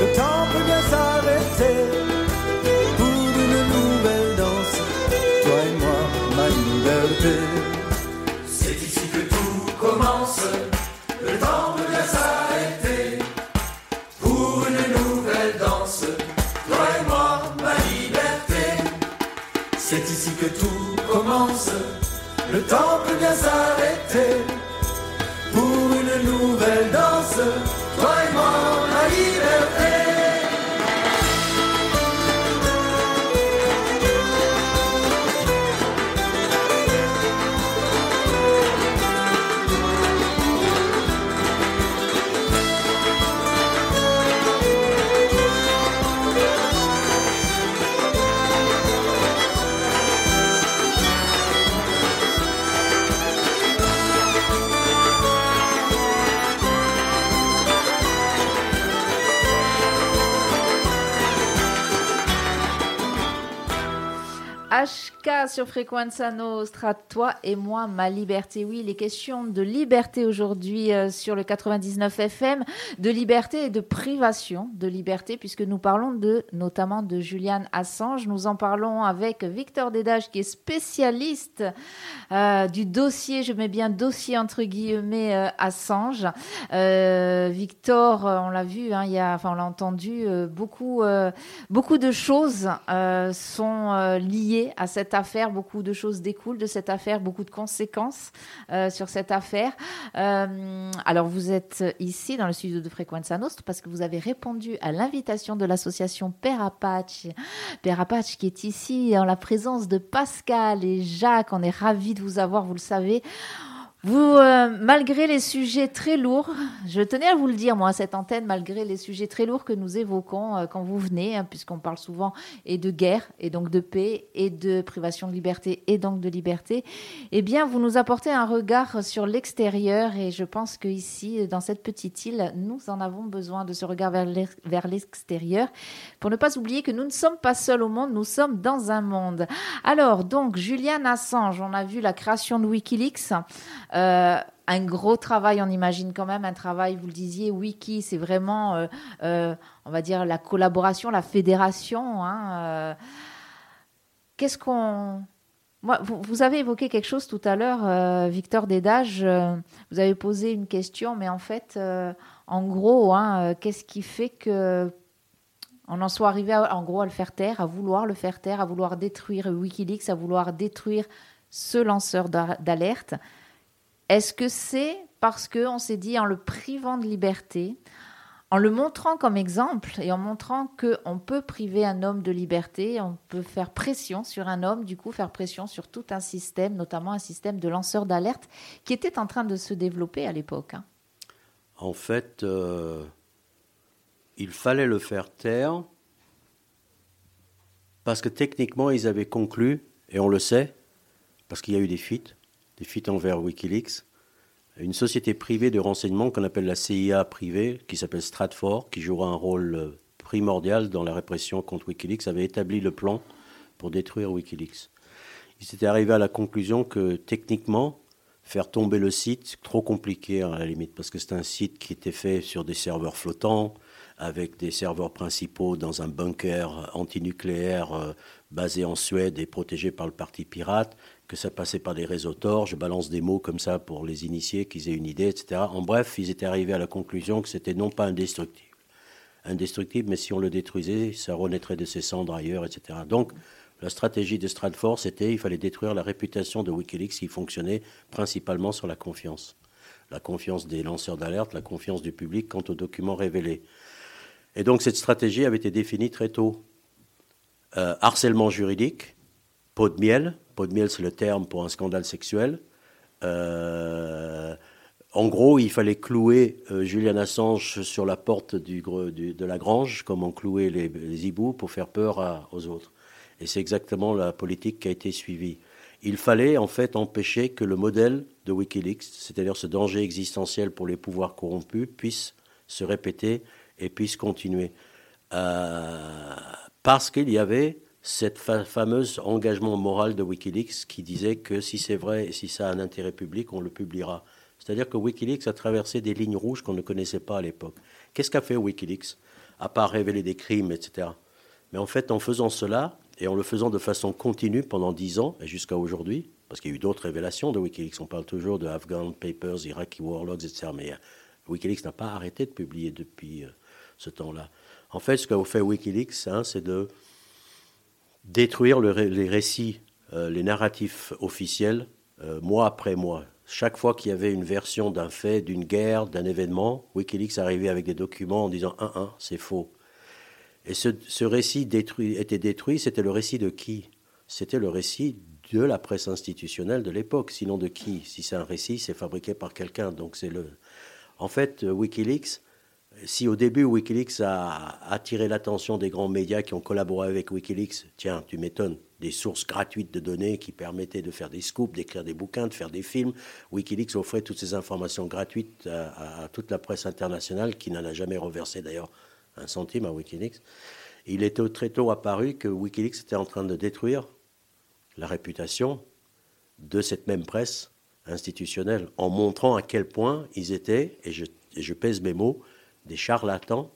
Le temps peut bien s'arrêter pour une nouvelle danse. Toi et moi, ma liberté. Temps peut bien s'arrêter pour une nouvelle danse. Toi et moi, ma liberté. Sur Frequenza Nostra, toi et moi, ma liberté. Oui, les questions de liberté aujourd'hui euh, sur le 99 FM, de liberté et de privation de liberté, puisque nous parlons de, notamment de Julian Assange. Nous en parlons avec Victor Dédage, qui est spécialiste euh, du dossier, je mets bien dossier entre guillemets, euh, Assange. Victor, on l'a vu, hein, il y a, enfin, on l'a entendu, beaucoup, beaucoup de choses sont liées à cette affaire. Beaucoup de choses découlent de cette affaire, beaucoup de conséquences euh, sur cette affaire. Euh, alors, vous êtes ici dans le studio de Frequenza Nostra parce que vous avez répondu à l'invitation de l'association Père Apache. Père Apache qui est ici en la présence de Pascal et Jacques. On est ravis de vous avoir, vous le savez. Vous, euh, malgré les sujets très lourds, je tenais à vous le dire, moi, à cette antenne, malgré les sujets très lourds que nous évoquons euh, quand vous venez, hein, puisqu'on parle souvent et de guerre, et donc de paix, et de privation de liberté, et donc de liberté, eh bien, vous nous apportez un regard sur l'extérieur, et je pense qu'ici, dans cette petite île, nous en avons besoin de ce regard vers l'ex- vers l'extérieur, pour ne pas oublier que nous ne sommes pas seuls au monde, nous sommes dans un monde. Alors, donc, Julian Assange, on a vu la création de Wikileaks. Euh, un gros travail, on imagine quand même un travail, vous le disiez, Wiki, c'est vraiment, euh, euh, on va dire, la collaboration, la fédération. hein. Qu'est-ce qu'on... Moi, vous, avez évoqué quelque chose tout à l'heure, Victor Dédage, vous avez posé une question, mais en fait, en gros, hein, qu'est-ce qui fait que on en soit arrivé en gros à le faire taire, à vouloir le faire taire, à vouloir détruire Wikileaks, à vouloir détruire ce lanceur d'a- d'alerte? Est-ce que c'est parce qu'on s'est dit en le privant de liberté, en le montrant comme exemple et en montrant qu'on peut priver un homme de liberté, on peut faire pression sur un homme, du coup faire pression sur tout un système, notamment un système de lanceurs d'alerte qui était en train de se développer à l'époque. hein? En fait, euh, il fallait le faire taire parce que techniquement, ils avaient conclu, et on le sait, parce qu'il y a eu des fuites, des fuites envers Wikileaks, une société privée de renseignement qu'on appelle la CIA privée, qui s'appelle Stratfor, qui jouera un rôle euh, primordial dans la répression contre Wikileaks, avait établi le plan pour détruire Wikileaks. Ils étaient arrivés à la conclusion que techniquement, faire tomber le site, trop compliqué à la limite, parce que c'est un site qui était fait sur des serveurs flottants, avec des serveurs principaux dans un bunker antinucléaire euh, basé en Suède et protégé par le parti pirate, que ça passait par des réseaux Tor. Je balance des mots comme ça pour les initiés, qu'ils aient une idée, etc. En bref, ils étaient arrivés à la conclusion que c'était non pas indestructible, indestructible, mais si on le détruisait, ça renaîtrait de ses cendres ailleurs, etc. Donc, la stratégie de Stratfor, c'était il fallait détruire la réputation de Wikileaks qui fonctionnait principalement sur la confiance. La confiance des lanceurs d'alerte, la confiance du public quant aux documents révélés. Et donc cette stratégie avait été définie très tôt. Euh, harcèlement juridique, pot de miel. Pot de miel, c'est le terme pour un scandale sexuel. Euh, en gros, il fallait clouer euh, Julian Assange sur la porte de la grange, comme on clouait les, les hiboux, pour faire peur aux autres. Et c'est exactement la politique qui a été suivie. Il fallait en fait empêcher que le modèle de Wikileaks, c'est-à-dire ce danger existentiel pour les pouvoirs corrompus, puisse se répéter et puisse continuer. Euh, parce qu'il y avait cette fa- fameuse engagement moral de Wikileaks qui disait que si c'est vrai et si ça a un intérêt public, on le publiera. C'est-à-dire que Wikileaks a traversé des lignes rouges qu'on ne connaissait pas à l'époque. Qu'est-ce qu'a fait Wikileaks À part révéler des crimes, etc. Mais en fait, en faisant cela, et en le faisant de façon continue pendant dix ans, et jusqu'à aujourd'hui, parce qu'il y a eu d'autres révélations de Wikileaks, on parle toujours de Afghan Papers, Iraqi War Logs, etc. Mais euh, Wikileaks n'a pas arrêté de publier depuis euh, ce temps-là. En fait, ce qu'a fait Wikileaks, hein, c'est de détruire les récits, euh, les narratifs officiels, euh, mois après mois. Chaque fois qu'il y avait une version d'un fait, d'une guerre, d'un événement, Wikileaks arrivait avec des documents en disant 1-1, c'est faux. Et ce, récit était détruit, c'était le récit de qui? C'était le récit de la presse institutionnelle de l'époque, sinon de qui? Si c'est un récit, c'est fabriqué par quelqu'un, donc c'est le... En fait, euh, Wikileaks, si au début Wikileaks a attiré l'attention des grands médias qui ont collaboré avec Wikileaks, tiens, tu m'étonnes, des sources gratuites de données qui permettaient de faire des scoops, d'écrire des bouquins, de faire des films, Wikileaks offrait toutes ces informations gratuites à, toute la presse internationale qui n'en a jamais reversé d'ailleurs un centime à Wikileaks. Il était très tôt apparu que Wikileaks était en train de détruire la réputation de cette même presse institutionnelle en montrant à quel point ils étaient, et je pèse mes mots, des charlatans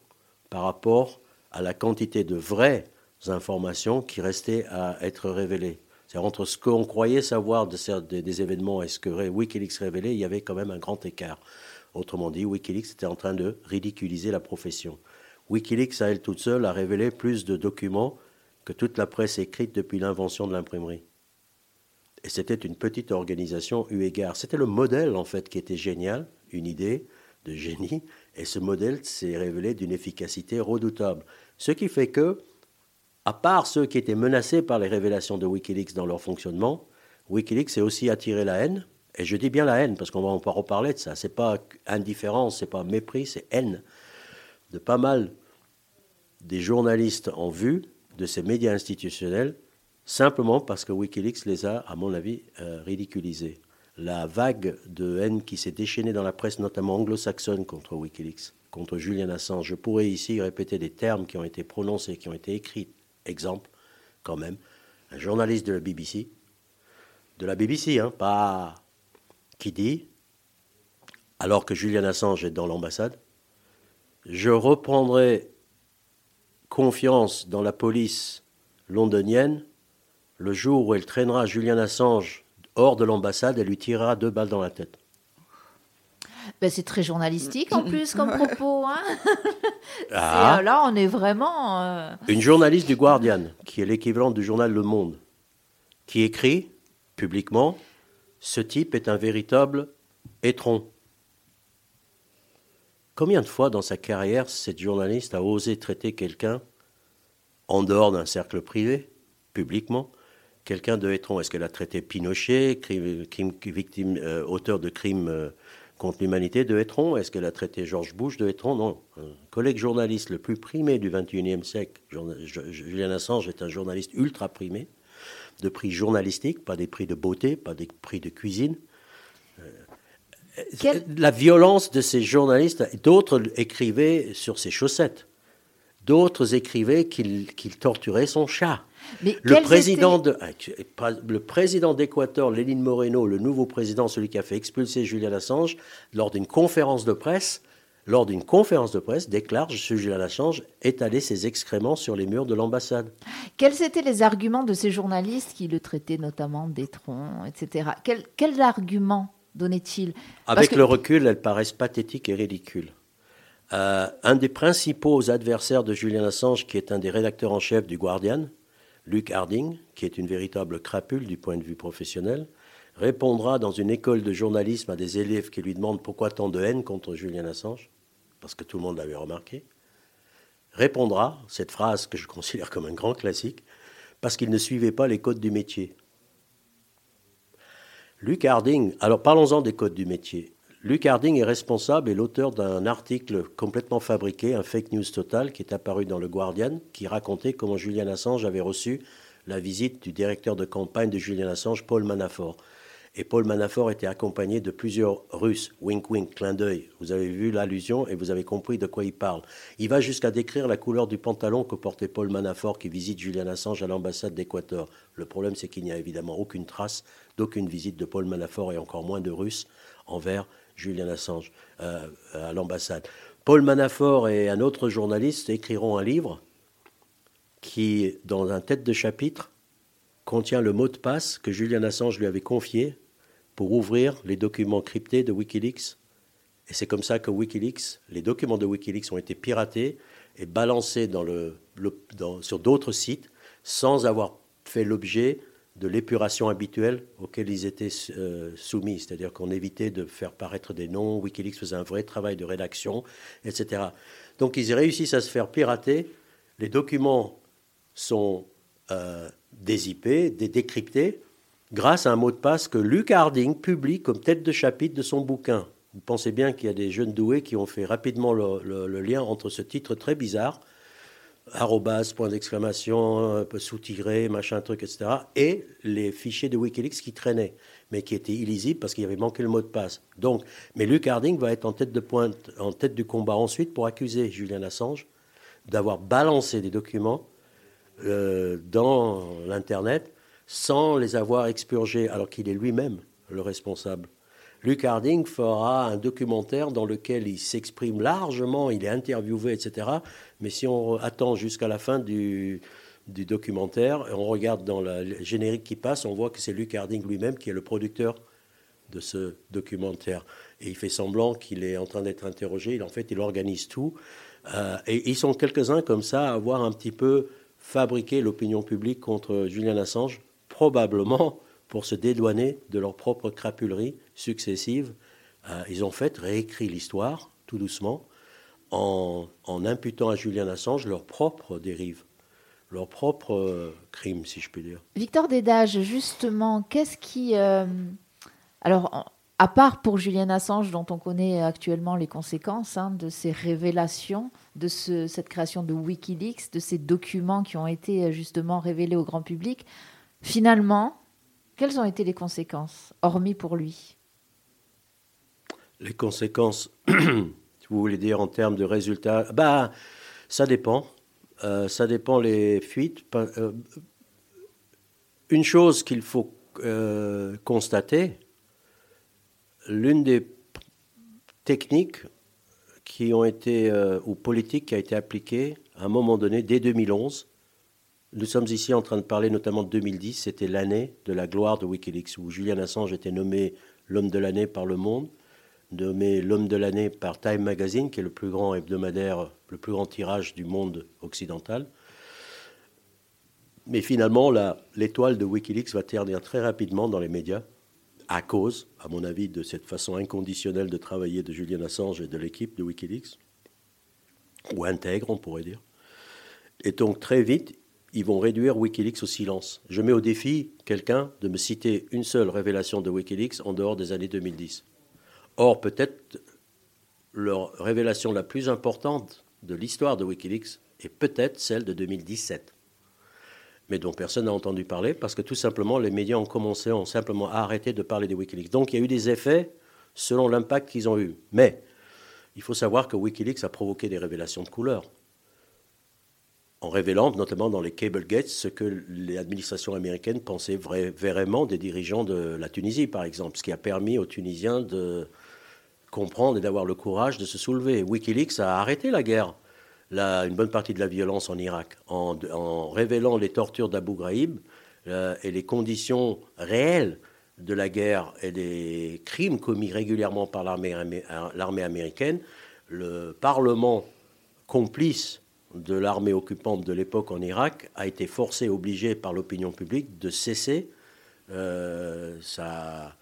par rapport à la quantité de vraies informations qui restaient à être révélées. C'est entre ce qu'on croyait savoir de cer- des, événements et ce que Wikileaks révélait, il y avait quand même un grand écart. Autrement dit, Wikileaks était en train de ridiculiser la profession. Wikileaks, à elle toute seule, a révélé plus de documents que toute la presse écrite depuis l'invention de l'imprimerie. Et c'était une petite organisation eu égard. C'était le modèle, en fait, qui était génial, une idée de génie, et ce modèle s'est révélé d'une efficacité redoutable. Ce qui fait que, à part ceux qui étaient menacés par les révélations de Wikileaks dans leur fonctionnement, Wikileaks a aussi attiré la haine, et je dis bien la haine, parce qu'on va en reparler de ça. C'est pas indifférence, c'est pas mépris, c'est haine de pas mal des journalistes en vue de ces médias institutionnels, simplement parce que Wikileaks les a, à mon avis, euh, ridiculisés. La vague de haine qui s'est déchaînée dans la presse, notamment anglo-saxonne, contre Wikileaks, contre Julian Assange. Je pourrais ici répéter des termes qui ont été prononcés, qui ont été écrits. Exemple, quand même, un journaliste de la BBC, de la BBC, hein, pas qui dit, alors que Julian Assange est dans l'ambassade, je reprendrai confiance dans la police londonienne le jour où elle traînera Julian Assange hors de l'ambassade et lui tirera deux balles dans la tête. Ben, c'est très journalistique en plus comme propos. Hein Ah. C'est- là, on est vraiment. euh, Une journaliste du Guardian, qui est l'équivalent du journal Le Monde, qui écrit publiquement Ce type est un véritable étron. Combien de fois dans sa carrière cette journaliste a osé traiter quelqu'un en dehors d'un cercle privé, publiquement, quelqu'un de étron Est-ce qu'elle a traité Pinochet, crime, crime- victime, euh, auteur de crimes euh, contre l'humanité, de étron? Est-ce qu'elle a traité George Bush de étron? Non. Un collègue journaliste le plus primé du XXIe siècle, Julian Assange, est un journaliste ultra primé, de prix journalistiques, pas des prix de beauté, pas des prix de cuisine. Quel- La violence de ces journalistes, d'autres écrivaient sur ses chaussettes. D'autres écrivaient qu'il torturait son chat. Mais Le quels président, étaient- de, ah, le président d'Équateur, Lénine Moreno, le nouveau président, celui qui a fait expulser Julian Assange, lors d'une conférence de presse, lors d'une conférence de presse, déclare que Julian Assange étalait ses excréments sur les murs de l'ambassade. Quels étaient les arguments de ces journalistes qui le traitaient notamment d'étron, etc. Quels, arguments donnait-il? Avec que- le recul, elles paraissent pathétiques et ridicules. Euh, un des principaux adversaires de Julian Assange, qui est un des rédacteurs en chef du Guardian, Luke Harding, qui est une véritable crapule du point de vue professionnel, répondra dans une école de journalisme à des élèves qui lui demandent pourquoi tant de haine contre Julian Assange, parce que tout le monde l'avait remarqué, répondra, cette phrase que je considère comme un grand classique, parce qu'il ne suivait pas les codes du métier. Luc Harding, alors parlons-en des codes du métier. Luc Harding est responsable et l'auteur d'un article complètement fabriqué, un fake news total, qui est apparu dans le Guardian, qui racontait comment Julian Assange avait reçu la visite du directeur de campagne de Julian Assange, Paul Manafort. Et Paul Manafort était accompagné de plusieurs Russes. Wink wink, clin d'œil. Vous avez vu l'allusion et vous avez compris de quoi il parle. Il va jusqu'à décrire la couleur du pantalon que portait Paul Manafort qui visite Julian Assange à l'ambassade d'Équateur. Le problème, c'est qu'il n'y a évidemment aucune trace d'aucune visite de Paul Manafort et encore moins de Russes envers Julian Assange euh, à l'ambassade. Paul Manafort et un autre journaliste écriront un livre qui, dans un tête de chapitre, contient le mot de passe que Julian Assange lui avait confié pour ouvrir les documents cryptés de Wikileaks. Et c'est comme ça que Wikileaks, les documents de Wikileaks ont été piratés et balancés sur d'autres sites sans avoir fait l'objet de l'épuration habituelle auquel ils étaient euh, soumis. C'est-à-dire qu'on évitait de faire paraître des noms, Wikileaks faisait un vrai travail de rédaction, etc. Donc ils réussissent à se faire pirater. Les documents sont euh, dézippés, dé- décryptés, grâce à un mot de passe que Luc Harding publie comme tête de chapitre de son bouquin. Vous pensez bien qu'il y a des jeunes doués qui ont fait rapidement le lien entre ce titre très bizarre, arrobas, point d'exclamation, euh, sous-tiré, machin truc, etc., et les fichiers de Wikileaks qui traînaient, mais qui étaient illisibles parce qu'il avait manqué le mot de passe. Donc, mais Luc Harding va être en tête de pointe, en tête du combat ensuite pour accuser Julian Assange d'avoir balancé des documents euh, dans l'Internet sans les avoir expurgés, alors qu'il est lui-même le responsable. Luc Harding fera un documentaire dans lequel il s'exprime largement, il est interviewé, etc. Mais si on attend jusqu'à la fin du, documentaire, on regarde dans le générique qui passe, on voit que c'est Luc Harding lui-même qui est le producteur de ce documentaire. Et il fait semblant qu'il est en train d'être interrogé. En fait, il organise tout. Euh, et ils sont quelques-uns comme ça à avoir un petit peu fabriqué l'opinion publique contre Julian Assange, probablement pour se dédouaner de leurs propres crapuleries successives. Euh, ils ont fait réécrit l'histoire, tout doucement, en, imputant à Julian Assange leurs propres dérives, leurs propres euh, crimes, si je puis dire. Victor Dédage, justement, qu'est-ce qui... Euh, alors, à part pour Julian Assange, dont on connaît actuellement les conséquences hein, de ces révélations, de ce, cette création de Wikileaks, de ces documents qui ont été justement révélés au grand public, finalement, quelles ont été les conséquences, hormis pour lui? Les conséquences, si vous voulez dire en termes de résultats, bah, ça dépend. Euh, ça dépend les fuites. Euh, une chose qu'il faut euh, constater, l'une des techniques qui ont été, ou politiques qui a été appliquée à un moment donné, dès 2011, nous sommes ici en train de parler notamment de 2010, c'était l'année de la gloire de Wikileaks, où Julian Assange était nommé l'homme de l'année par Le Monde, nommé l'homme de l'année par Time Magazine, qui est le plus grand hebdomadaire, le plus grand tirage du monde occidental. Mais finalement, l'étoile de Wikileaks va ternir très rapidement dans les médias à cause, à mon avis, de cette façon inconditionnelle de travailler de Julian Assange et de l'équipe de Wikileaks, ou intègre, on pourrait dire. Et donc très vite, ils vont réduire Wikileaks au silence. Je mets au défi quelqu'un de me citer une seule révélation de Wikileaks en dehors des années 2010. Or, peut-être leur révélation la plus importante de l'histoire de Wikileaks est peut-être celle de 2017 mais dont personne n'a entendu parler parce que tout simplement les médias ont commencé, ont simplement arrêté de parler des Wikileaks. Donc il y a eu des effets selon l'impact qu'ils ont eu. Mais il faut savoir que Wikileaks a provoqué des révélations de couleur en révélant notamment dans les cable gates ce que l'administration américaine pensait vraiment des dirigeants de la Tunisie, par exemple, ce qui a permis aux Tunisiens de comprendre et d'avoir le courage de se soulever. Wikileaks a arrêté la guerre une bonne partie de la violence en Irak en, révélant les tortures d'Abu Ghraib euh, et les conditions réelles de la guerre et des crimes commis régulièrement par l'armée américaine, le Parlement complice de l'armée occupante de l'époque en Irak a été forcé, obligé par l'opinion publique de cesser euh, sa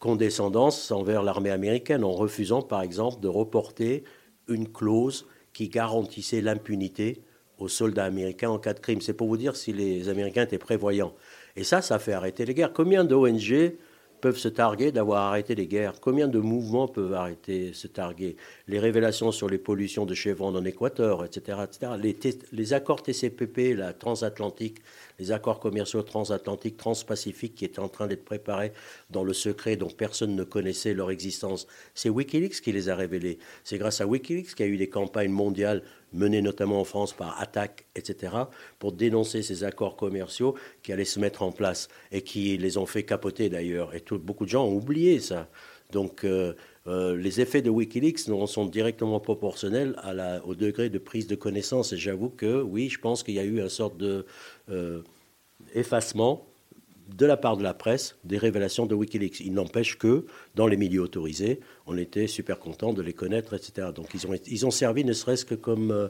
condescendance envers l'armée américaine en refusant par exemple de reporter une clause qui garantissait l'impunité aux soldats américains en cas de crime. C'est pour vous dire si les Américains étaient prévoyants. Et ça, ça fait arrêter les guerres. Combien d'ONG peuvent se targuer d'avoir arrêté les guerres Combien de mouvements peuvent arrêter, se targuer? Les révélations sur les pollutions de Chevron en Équateur, etc. etc. Les, les, accords TCPP, la transatlantique, les accords commerciaux transatlantiques, transpacifiques qui étaient en train d'être préparés dans le secret dont personne ne connaissait leur existence. C'est Wikileaks qui les a révélés. C'est grâce à Wikileaks qu'il y a eu des campagnes mondiales menées notamment en France par Attac, etc., pour dénoncer ces accords commerciaux qui allaient se mettre en place et qui les ont fait capoter d'ailleurs. Et beaucoup de gens ont oublié ça. Donc euh, euh, les effets de Wikileaks sont directement proportionnels au degré de prise de connaissance. Et j'avoue que oui, je pense qu'il y a eu une sorte de euh, effacement de la part de la presse des révélations de Wikileaks. Il n'empêche que, dans les milieux autorisés, on était super content de les connaître, etc. Donc ils ont, ils servi ne serait-ce que comme euh,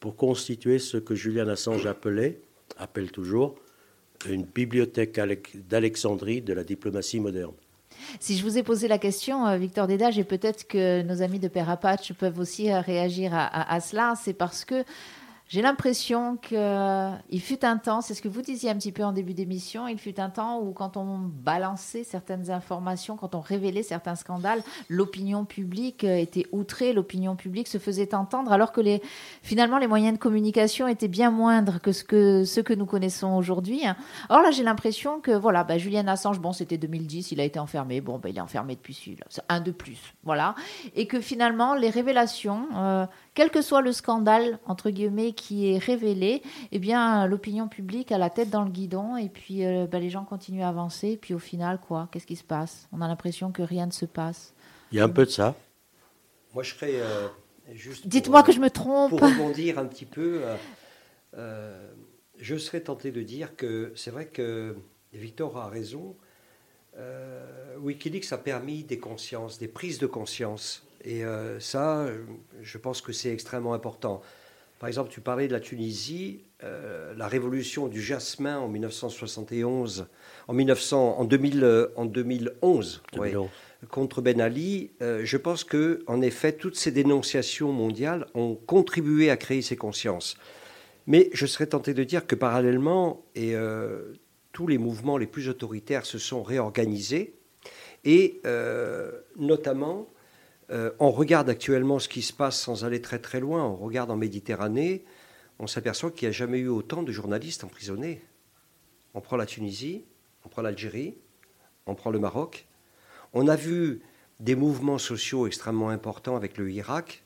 pour constituer ce que Julian Assange appelait, appelle toujours, une bibliothèque d'Alexandrie de la diplomatie moderne. Si je vous ai posé la question, euh, Victor Dédage, et peut-être que nos amis de Père Apache peuvent aussi euh, réagir à cela, c'est parce que j'ai l'impression qu'il fut un temps, c'est ce que vous disiez un petit peu en début d'émission, il fut un temps où quand on balançait certaines informations, quand on révélait certains scandales, l'opinion publique était outrée, l'opinion publique se faisait entendre, alors que les, finalement les moyens de communication étaient bien moindres que ce que, nous connaissons aujourd'hui. Or là, j'ai l'impression que voilà, bah, Julian Assange, bon, c'était 2010, il a été enfermé, bon, bah, il est enfermé depuis celui-là, un de plus, voilà, et que finalement les révélations, euh, quel que soit le scandale, entre guillemets, qui est révélé, eh bien, l'opinion publique a la tête dans le guidon et puis euh, bah, les gens continuent à avancer. Et puis au final, quoi Qu'est-ce qui se passe? On a l'impression que rien ne se passe. Il y a un peu de ça. Moi, je serais euh, juste. Dites-moi que je me trompe. Pour rebondir un petit peu, euh, je serais tenté de dire que c'est vrai que Victor a raison. Wikileaks a permis des consciences, des prises de conscience et euh, ça, je pense que c'est extrêmement important. Par exemple, tu parlais de la Tunisie, euh, la révolution du jasmin en 1971, en, 1900, en, 2000, euh, en 2011, ouais, 2011. contre Ben Ali. euh, je pense que, en effet, toutes ces dénonciations mondiales ont contribué à créer ces consciences. Mais je serais tenté de dire que parallèlement, et euh, tous les mouvements les plus autoritaires se sont réorganisés, et euh, notamment, euh, on regarde actuellement ce qui se passe sans aller très très loin, on regarde en Méditerranée, on s'aperçoit qu'il n'y a jamais eu autant de journalistes emprisonnés. On prend la Tunisie, on prend l'Algérie, on prend le Maroc. On a vu des mouvements sociaux extrêmement importants avec le Irak,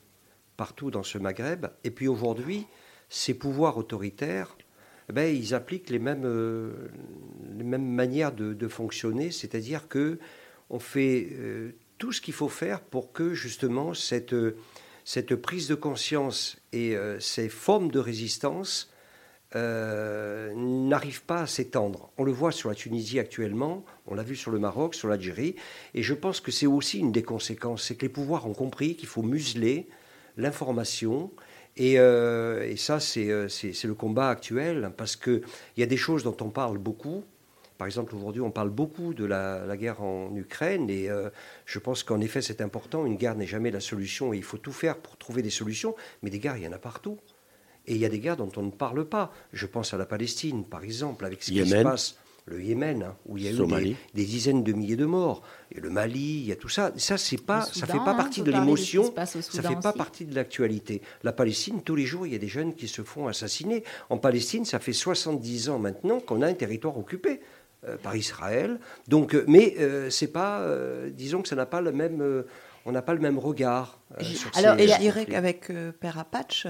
partout dans ce Maghreb. Et puis aujourd'hui, ces pouvoirs autoritaires, eh ben, ils appliquent les mêmes, euh, manières de, fonctionner, c'est-à-dire que on fait euh, tout ce qu'il faut faire pour que justement cette, euh, cette prise de conscience et euh, ces formes de résistance euh, n'arrivent pas à s'étendre. On le voit sur la Tunisie actuellement, on l'a vu sur le Maroc, sur l'Algérie, et je pense que c'est aussi une des conséquences, c'est que les pouvoirs ont compris qu'il faut museler l'information, et, et ça c'est le combat actuel, parce qu'il y a des choses dont on parle beaucoup, par exemple, aujourd'hui, on parle beaucoup de la, la guerre en Ukraine et euh, je pense qu'en effet, c'est important. Une guerre n'est jamais la solution et il faut tout faire pour trouver des solutions. Mais des guerres, il y en a partout. Et il y a des guerres dont on ne parle pas. Je pense à la Palestine, par exemple, avec ce qui se passe. Le Yémen, hein, où il y a eu des, des dizaines de milliers de morts. Et le Mali, il y a tout ça. Ça, c'est pas, ça fait pas partie de l'émotion. Ça fait pas aussi. partie de l'actualité. La Palestine, tous les jours, il y a des jeunes qui se font assassiner. En Palestine, ça fait 70 ans maintenant qu'on a un territoire occupé euh, par Israël. Donc, euh, mais euh, c'est pas, euh, disons que ça n'a pas le même, euh, on n'a pas le même regard. euh, sur Alors, ces et je dirais qu'avec euh, Père Apache,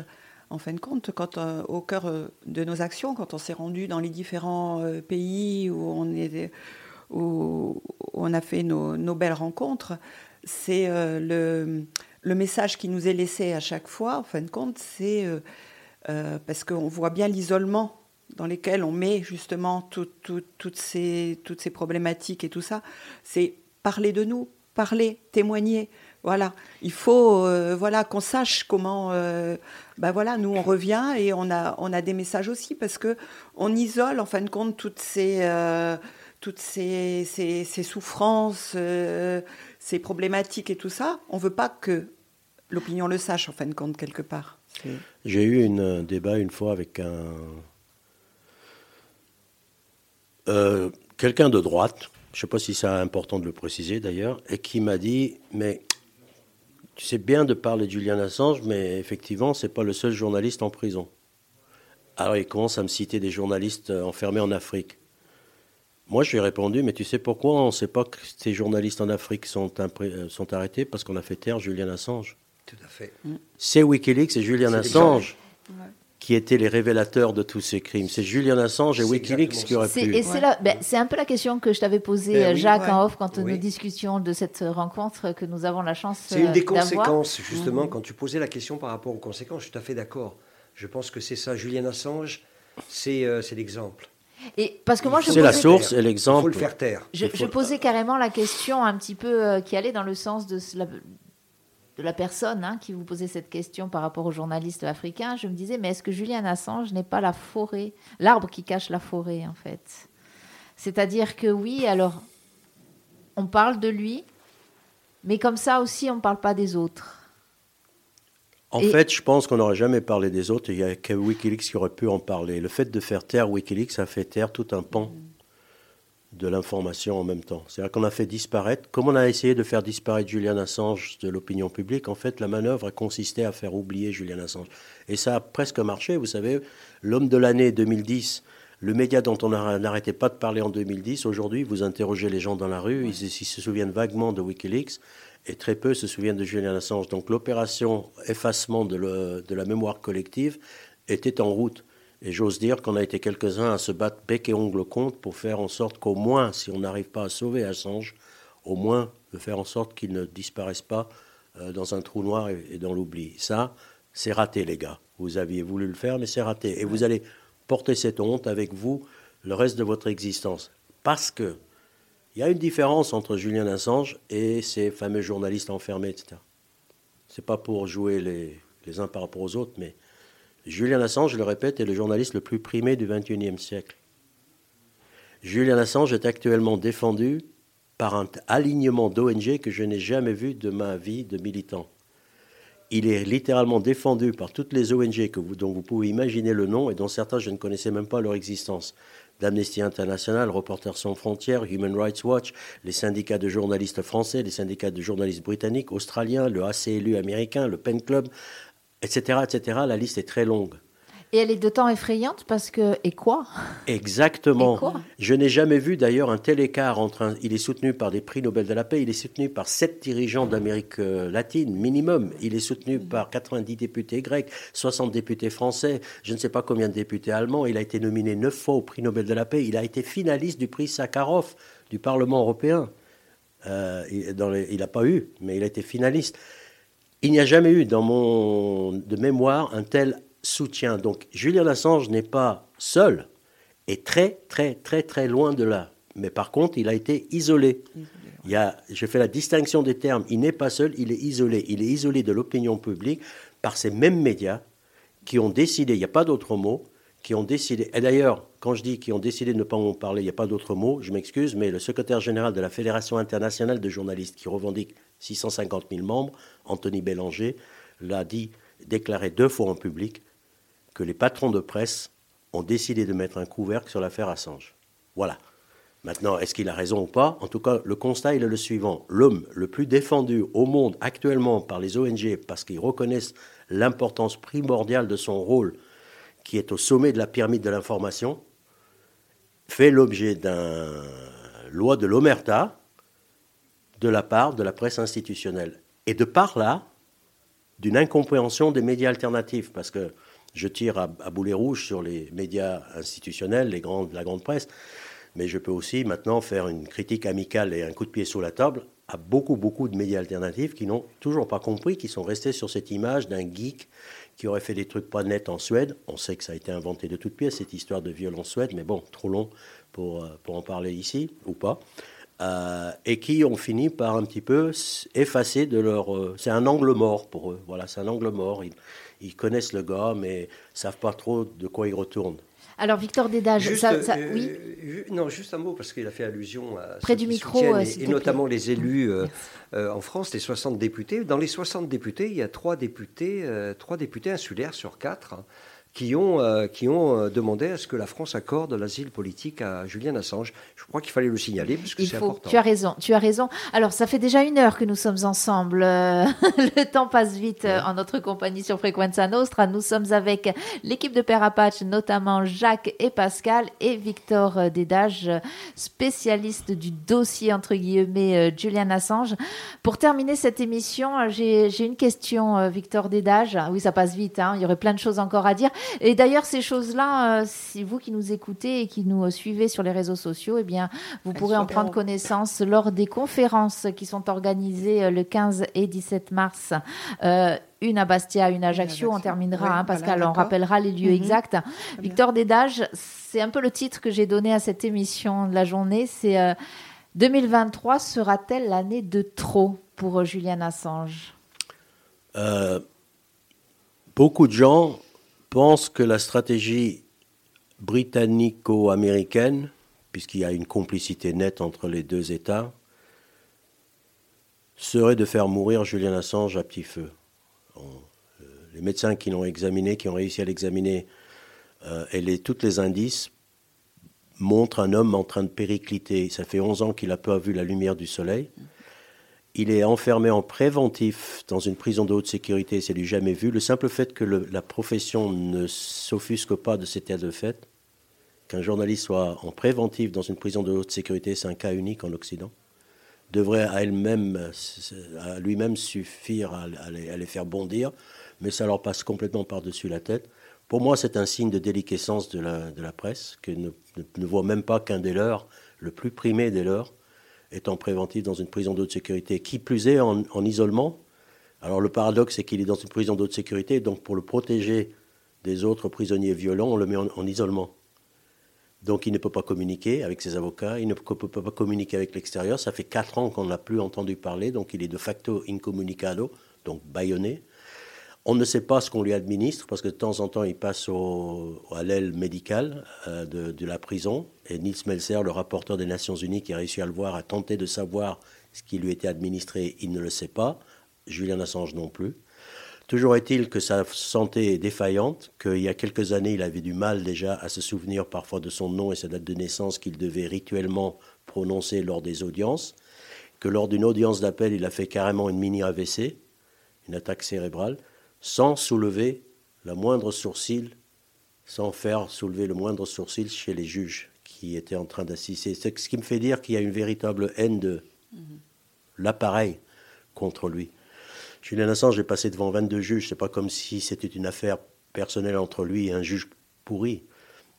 en fin de compte, quand, euh, au cœur euh, de nos actions, quand on s'est rendu dans les différents euh, pays où on, est, où, on a fait nos, nos belles rencontres, c'est euh, le, le message qui nous est laissé à chaque fois, en fin de compte, c'est euh, euh, parce qu'on voit bien l'isolement dans lesquels on met justement tout- tout- toutes, ces, toutes ces problématiques et tout ça, c'est parler de nous, parler, témoigner. Voilà, il faut euh, voilà qu'on sache comment. euh, ben voilà, nous on revient et on a on a des messages aussi parce que on isole en fin de compte toutes ces euh, toutes ces, ces, ces souffrances, ces problématiques et tout ça. On veut pas que l'opinion le sache en fin de compte quelque part. J'ai eu un débat une fois avec un euh, quelqu'un de droite, je ne sais pas si c'est important de le préciser d'ailleurs, et qui m'a dit mais tu sais bien de parler de Julian Assange, mais effectivement c'est pas le seul journaliste en prison. Alors il commence à me citer des journalistes euh, enfermés en Afrique. Moi, je lui ai répondu, mais tu sais pourquoi on ne sait pas que ces journalistes en Afrique sont, euh, sont arrêtés? Parce qu'on a fait taire Julian Assange. Tout à fait. C'est Wikileaks et Julian Assange. Qui étaient les révélateurs de tous ces crimes. C'est Julian Assange et Wikileaks qui auraient pu. Et c'est là- ben, c'est un peu la question que je t'avais posée, Ben oui, Jacques, ouais. en off, quand Oui. nous discutions de cette rencontre que nous avons la chance C'est une des euh, conséquences, justement, Mhm. quand tu posais la question par rapport aux conséquences, je suis tout à fait d'accord. Je pense que c'est ça. Julian Assange, c'est euh, l'exemple. Et parce que moi, je C'est la source et l'exemple. Il faut le faire taire. Je posais carrément la question un petit peu euh, qui allait dans le sens de la, de la personne hein, qui vous posait cette question par rapport aux journalistes africains. Je me disais, mais est-ce que Julian Assange n'est pas la forêt, l'arbre qui cache la forêt en fait? C'est-à-dire que oui, alors on parle de lui, mais comme ça aussi, on ne parle pas des autres. En Et- fait, je pense qu'on n'aurait jamais parlé des autres. Il n'y a que Wikileaks qui aurait pu en parler. Le fait de faire taire Wikileaks, ça fait taire tout un pan de l'information en même temps. C'est-à-dire qu'on a fait disparaître, comme on a essayé de faire disparaître Julian Assange de l'opinion publique, en fait, la manœuvre a consisté à faire oublier Julian Assange. Et ça a presque marché. Vous savez, l'homme de l'année 2010, le média dont on n'arrêtait pas de parler en 2010, aujourd'hui, vous interrogez les gens dans la rue, ils, se souviennent vaguement de Wikileaks et très peu se souviennent de Julian Assange. Donc l'opération effacement de la mémoire collective était en route. Et j'ose dire qu'on a été quelques-uns à se battre bec et ongle contre pour faire en sorte qu'au moins, si on n'arrive pas à sauver Assange, au moins de faire en sorte qu'il ne disparaisse pas euh, dans un trou noir et, dans l'oubli. Ça, c'est raté, les gars. Vous aviez voulu le faire, mais c'est raté. Et vous allez porter cette honte avec vous le reste de votre existence. Parce que il y a une différence entre Julian Assange et ces fameux journalistes enfermés, etc. C'est pas pour jouer les, les uns par rapport aux autres, mais Julian Assange, je le répète, est le journaliste le plus primé du XXIe siècle. Julian Assange est actuellement défendu par un alignement d'ONG que je n'ai jamais vu de ma vie de militant. Il est littéralement défendu par toutes les ONG dont vous pouvez imaginer le nom et dont certains je ne connaissais même pas leur existence. D'Amnesty International, Reporters sans frontières, Human Rights Watch, les syndicats de journalistes français, les syndicats de journalistes britanniques, australiens, le ACLU américain, le Pen Club, etc., etc. La liste est très longue. Et elle est d'autant effrayante parce que. Et quoi? Exactement. Et quoi? Je n'ai jamais vu d'ailleurs un tel écart entre. un- il est soutenu par des prix Nobel de la paix, il est soutenu par sept dirigeants d'Amérique euh, latine, minimum. Il est soutenu par 90 députés grecs, 60 députés français, je ne sais pas combien de députés allemands. Il a été nominé neuf fois au prix Nobel de la paix. Il a été finaliste du prix Sakharov du Parlement européen. Euh, il n'a pas eu, mais il a été finaliste. Il n'y a jamais eu dans mon de mémoire un tel soutien. Donc Julian Assange n'est pas seul et très très très très loin de là. Mais par contre, il a été isolé. Il y a, je fais la distinction des termes. Il n'est pas seul, il est isolé. Il est isolé de l'opinion publique par ces mêmes médias qui ont décidé, il n'y a pas d'autre mot, qui ont décidé. Et d'ailleurs, quand je dis qu'ils ont décidé de ne pas en parler, il n'y a pas d'autre mot, je m'excuse, mais le secrétaire général de la Fédération internationale de journalistes qui revendique 650 000 membres, Anthony Bélanger, l'a dit, déclaré deux fois en public que les patrons de presse ont décidé de mettre un couvercle sur l'affaire Assange. Voilà. Maintenant, est-ce qu'il a raison ou pas? En tout cas, le constat est le suivant. L'homme le plus défendu au monde actuellement par les ONG parce qu'ils reconnaissent l'importance primordiale de son rôle qui est au sommet de la pyramide de l'information, fait l'objet d'une loi de l'omerta de la part de la presse institutionnelle. Et de par là, d'une incompréhension des médias alternatifs, parce que je tire à, à boulet rouge sur les médias institutionnels, les grandes, la grande presse, mais je peux aussi maintenant faire une critique amicale et un coup de pied sous la table à beaucoup, beaucoup de médias alternatifs qui n'ont toujours pas compris, qui sont restés sur cette image d'un geek qui aurait fait des trucs pas nets en Suède. On sait que ça a été inventé de toutes pièces, cette histoire de viol en Suède, mais bon, trop long pour, euh, pour en parler ici, ou pas. Euh, et qui ont fini par un petit peu effacer de leur... euh, c'est un angle mort pour eux, voilà, c'est un angle mort. Ils, ils connaissent le gars, mais savent pas trop de quoi il retourne. Alors, Victor Dédage, Juste, ça, ça- euh, oui non, juste un mot, parce qu'il a fait allusion à Près du micro, et, et notamment les élus euh, euh, en France, les 60 députés. Dans les 60 députés, il y a trois députés, euh, trois députés insulaires sur quatre hein, qui ont, euh, qui ont euh, demandé à ce que la France accorde l'asile politique à Julian Assange. Je crois qu'il fallait le signaler, parce que c'est important. Tu as raison. Tu as raison. Alors, ça fait déjà une heure que nous sommes ensemble. Euh, le temps passe vite en notre compagnie sur Frequenza Nostra. Nous sommes avec l'équipe de Père Apache, notamment Jacques et Pascal et Victor Dédage, spécialiste du dossier entre guillemets Julian Assange. Pour terminer cette émission, j'ai une question, Victor Dédage. Ah Oui, ça passe vite. hein. Il y aurait plein de choses encore à dire. Et d'ailleurs, ces choses-là, euh, si vous qui nous écoutez et qui nous euh, suivez sur les réseaux sociaux, eh bien, vous pourrez en prendre connaissance lors des conférences qui sont organisées euh, le 15 et 17 mars. Euh, une à Bastia, une à Ajaccio. On terminera, Ouais, hein, voilà, Pascal, on rappellera les lieux Mhm. exacts. Victor Dédage, c'est un peu le titre que j'ai donné à cette émission de la journée. C'est euh, 2023 sera-t-elle l'année de trop pour Julian Assange? Euh, beaucoup de gens pensent que la stratégie britannico-américaine, puisqu'il y a une complicité nette entre les deux États, serait de faire mourir Julian Assange à petit feu. Euh, les médecins qui l'ont examiné, qui ont réussi à l'examiner, euh, et les, tous les indices montrent un homme en train de péricliter. Ça fait 11 ans qu'il n'a pas vu la lumière du soleil. Il est enfermé en préventif dans une prison de haute sécurité, c'est du jamais vu. Le simple fait que la profession ne s'offusque pas de cet état de fait, qu'un journaliste soit en préventif dans une prison de haute sécurité, c'est un cas unique en Occident, devrait à elle-même, à lui-même suffire à, les, faire bondir, mais ça leur passe complètement par-dessus la tête. Pour moi, c'est un signe de déliquescence de la, presse, que ne voit même pas qu'un des leurs, le plus primé des leurs, en préventif dans une prison de haute sécurité. Qui plus est, en, en isolement. Alors le paradoxe, c'est qu'il est dans une prison de haute sécurité, donc pour le protéger des autres prisonniers violents, on le met en, en isolement. Donc il ne peut pas communiquer avec ses avocats, il ne peut, pas communiquer avec l'extérieur. Ça fait quatre ans qu'on n'a plus entendu parler, donc il est de facto incommunicado, donc bâillonné. On ne sait pas ce qu'on lui administre parce que de temps en temps, il passe au, à l'aile médicale euh, de, la prison. Et Nils Melzer, le rapporteur des Nations Unies qui a réussi à le voir, a tenté de savoir ce qui lui était administré. Il ne le sait pas. Julian Assange non plus. Toujours est-il que sa santé est défaillante, qu'il y a quelques années, il avait du mal déjà à se souvenir parfois de son nom et sa date de naissance qu'il devait rituellement prononcer lors des audiences, que lors d'une audience d'appel, il a fait carrément une mini AVC, une attaque cérébrale, sans soulever la moindre sourcil, sans faire soulever le moindre sourcil chez les juges qui étaient en train d'assister. Ce qui me fait dire qu'il y a une véritable haine de l'appareil contre lui. Julian Assange est passé devant 22 juges. C'est pas comme si c'était une affaire personnelle entre lui et un juge pourri.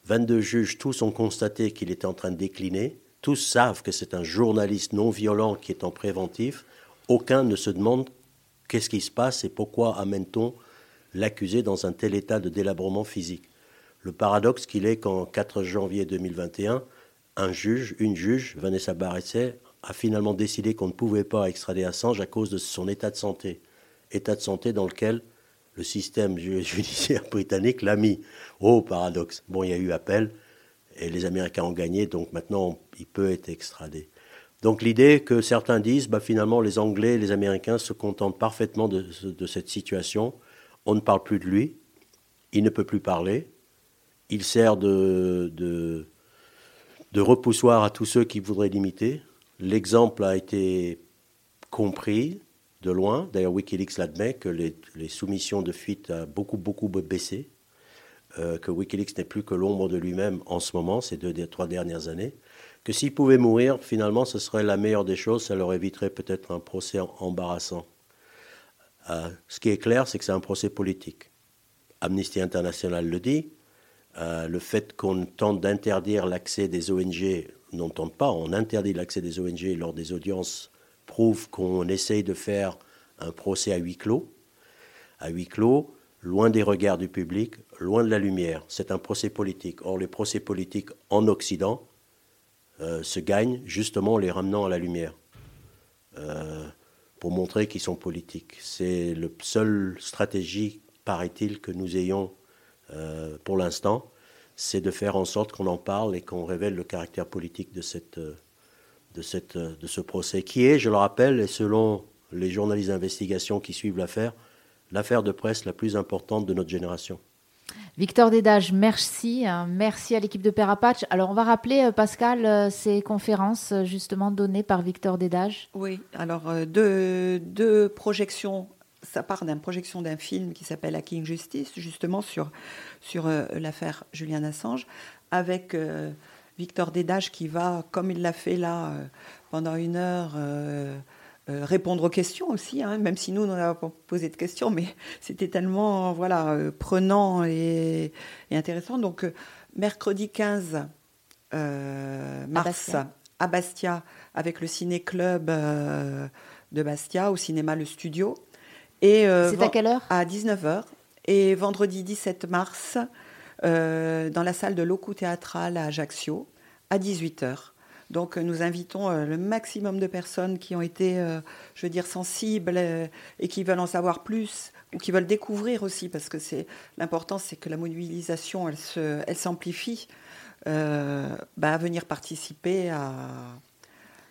22 juges, tous ont constaté qu'il était en train de décliner. Tous savent que c'est un journaliste non violent qui est en préventif. Aucun ne se demande qu'est-ce qui se passe et pourquoi amène-t-on l'accusé dans un tel état de délabrement physique? Le paradoxe qu'il est qu'en 4 janvier 2021, un juge, une juge, Vanessa Barrett, a finalement décidé qu'on ne pouvait pas extrader Assange à cause de son état de santé état de santé dans lequel le système judiciaire britannique l'a mis. Oh, paradoxe. Bon, il y a eu appel et les Américains ont gagné, donc maintenant il peut être extradé. Donc l'idée que certains disent, bah, finalement les Anglais et les Américains se contentent parfaitement de, cette situation, on ne parle plus de lui, il ne peut plus parler, il sert de repoussoir à tous ceux qui voudraient l'imiter, l'exemple a été compris, de loin. D'ailleurs, Wikileaks l'admet que les, soumissions de fuite ont beaucoup, beaucoup baissé, euh, que Wikileaks n'est plus que l'ombre de lui-même en ce moment, ces deux, trois dernières années, que s'il pouvait mourir, finalement, ce serait la meilleure des choses, ça leur éviterait peut-être un procès embarrassant. Euh, ce qui est clair, c'est que c'est un procès politique. Amnesty International le dit. Euh, le fait qu'on tente d'interdire l'accès des ONG, n'en tente pas, on interdit l'accès des ONG lors des audiences prouve qu'on essaye de faire un procès à huis clos. À huis clos, loin des regards du public, loin de la lumière. C'est un procès politique. Or, les procès politiques en Occident se gagnent justement en les ramenant à la lumière. Euh, pour montrer qu'ils sont politiques. C'est la seule stratégie, paraît-il, que nous ayons euh, pour l'instant, c'est de faire en sorte qu'on en parle et qu'on révèle le caractère politique de cette, de, cette, de ce procès, qui est, je le rappelle, et selon les journalistes d'investigation qui suivent l'affaire, l'affaire de presse la plus importante de notre génération. Victor Dédage, merci. Hein. Merci à l'équipe de Père Apache. Alors, on va rappeler, euh, Pascal, euh, ces conférences euh, justement données par Victor Dédage. Oui, alors deux, projections. Ça part d'une projection d'un film qui s'appelle Hacking Justice, justement sur, sur l'affaire Julian Assange, avec Victor Dédage qui va, comme il l'a fait là euh, pendant une heure, euh, euh, répondre aux questions aussi, hein, même si nous, n'avons pas posé de questions, mais c'était tellement voilà, prenant et, intéressant. Donc, mercredi 15 mars, à Bastia. avec le Ciné-Club de Bastia, au cinéma Le Studio. Et, C'est à quelle heure? À 19h. Et vendredi 17 mars, euh, dans la salle de l'Ocu théâtral à Ajaccio à 18h. Donc nous invitons euh, le maximum de personnes qui ont été, euh, je veux dire, sensibles et qui veulent en savoir plus ou qui veulent découvrir aussi, parce que c'est l'important, c'est que la mobilisation, elle, se, elle s'amplifie, bah, à venir participer à,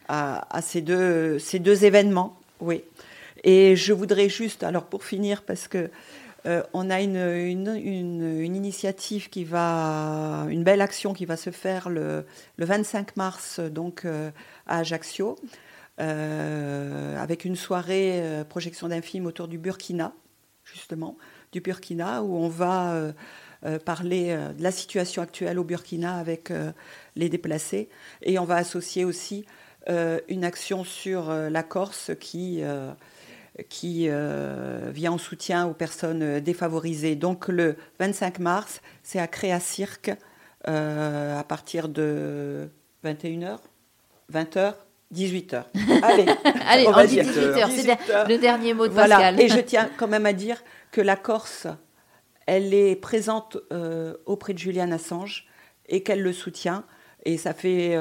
à, à, ces, deux, ces deux événements. Oui. Et je voudrais juste, alors pour finir, parce que euh, on a une, initiative qui va, une belle action qui va se faire le, 25 mars donc euh, à Ajaccio, euh, avec une soirée projection d'un film autour du Burkina, justement, du Burkina, où on va parler de la situation actuelle au Burkina avec les déplacés, et on va associer aussi une action sur la Corse qui qui euh, vient en soutien aux personnes défavorisées. Donc le 25 mars, c'est à Créa Cirque euh, à partir de 21h, 20h, 18h. Allez, Allez on, 18h, c'est le dernier mot de Pascal. Et je tiens quand même à dire que la Corse, elle est présente euh, auprès de Julian Assange et qu'elle le soutient. Et ça fait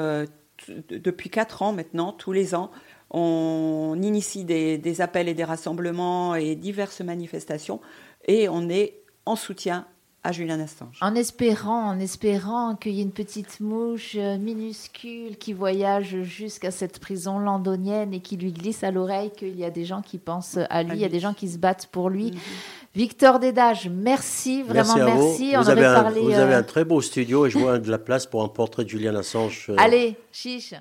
depuis 4 ans maintenant, tous les ans, On initie des, des appels et des rassemblements et diverses manifestations. Et on est en soutien à Julian Assange. En espérant, en espérant qu'il y ait une petite mouche euh, minuscule qui voyage jusqu'à cette prison londonienne et qui lui glisse à l'oreille qu'il y a des gens qui pensent à lui, il y a des gens qui se battent pour lui. Victor Dédage, merci, vraiment merci. à vous. merci. Vous, On un, parlé. vous avez euh, un très beau studio et je vois de la place pour un portrait de Julian Assange. euh, Allez, chiche.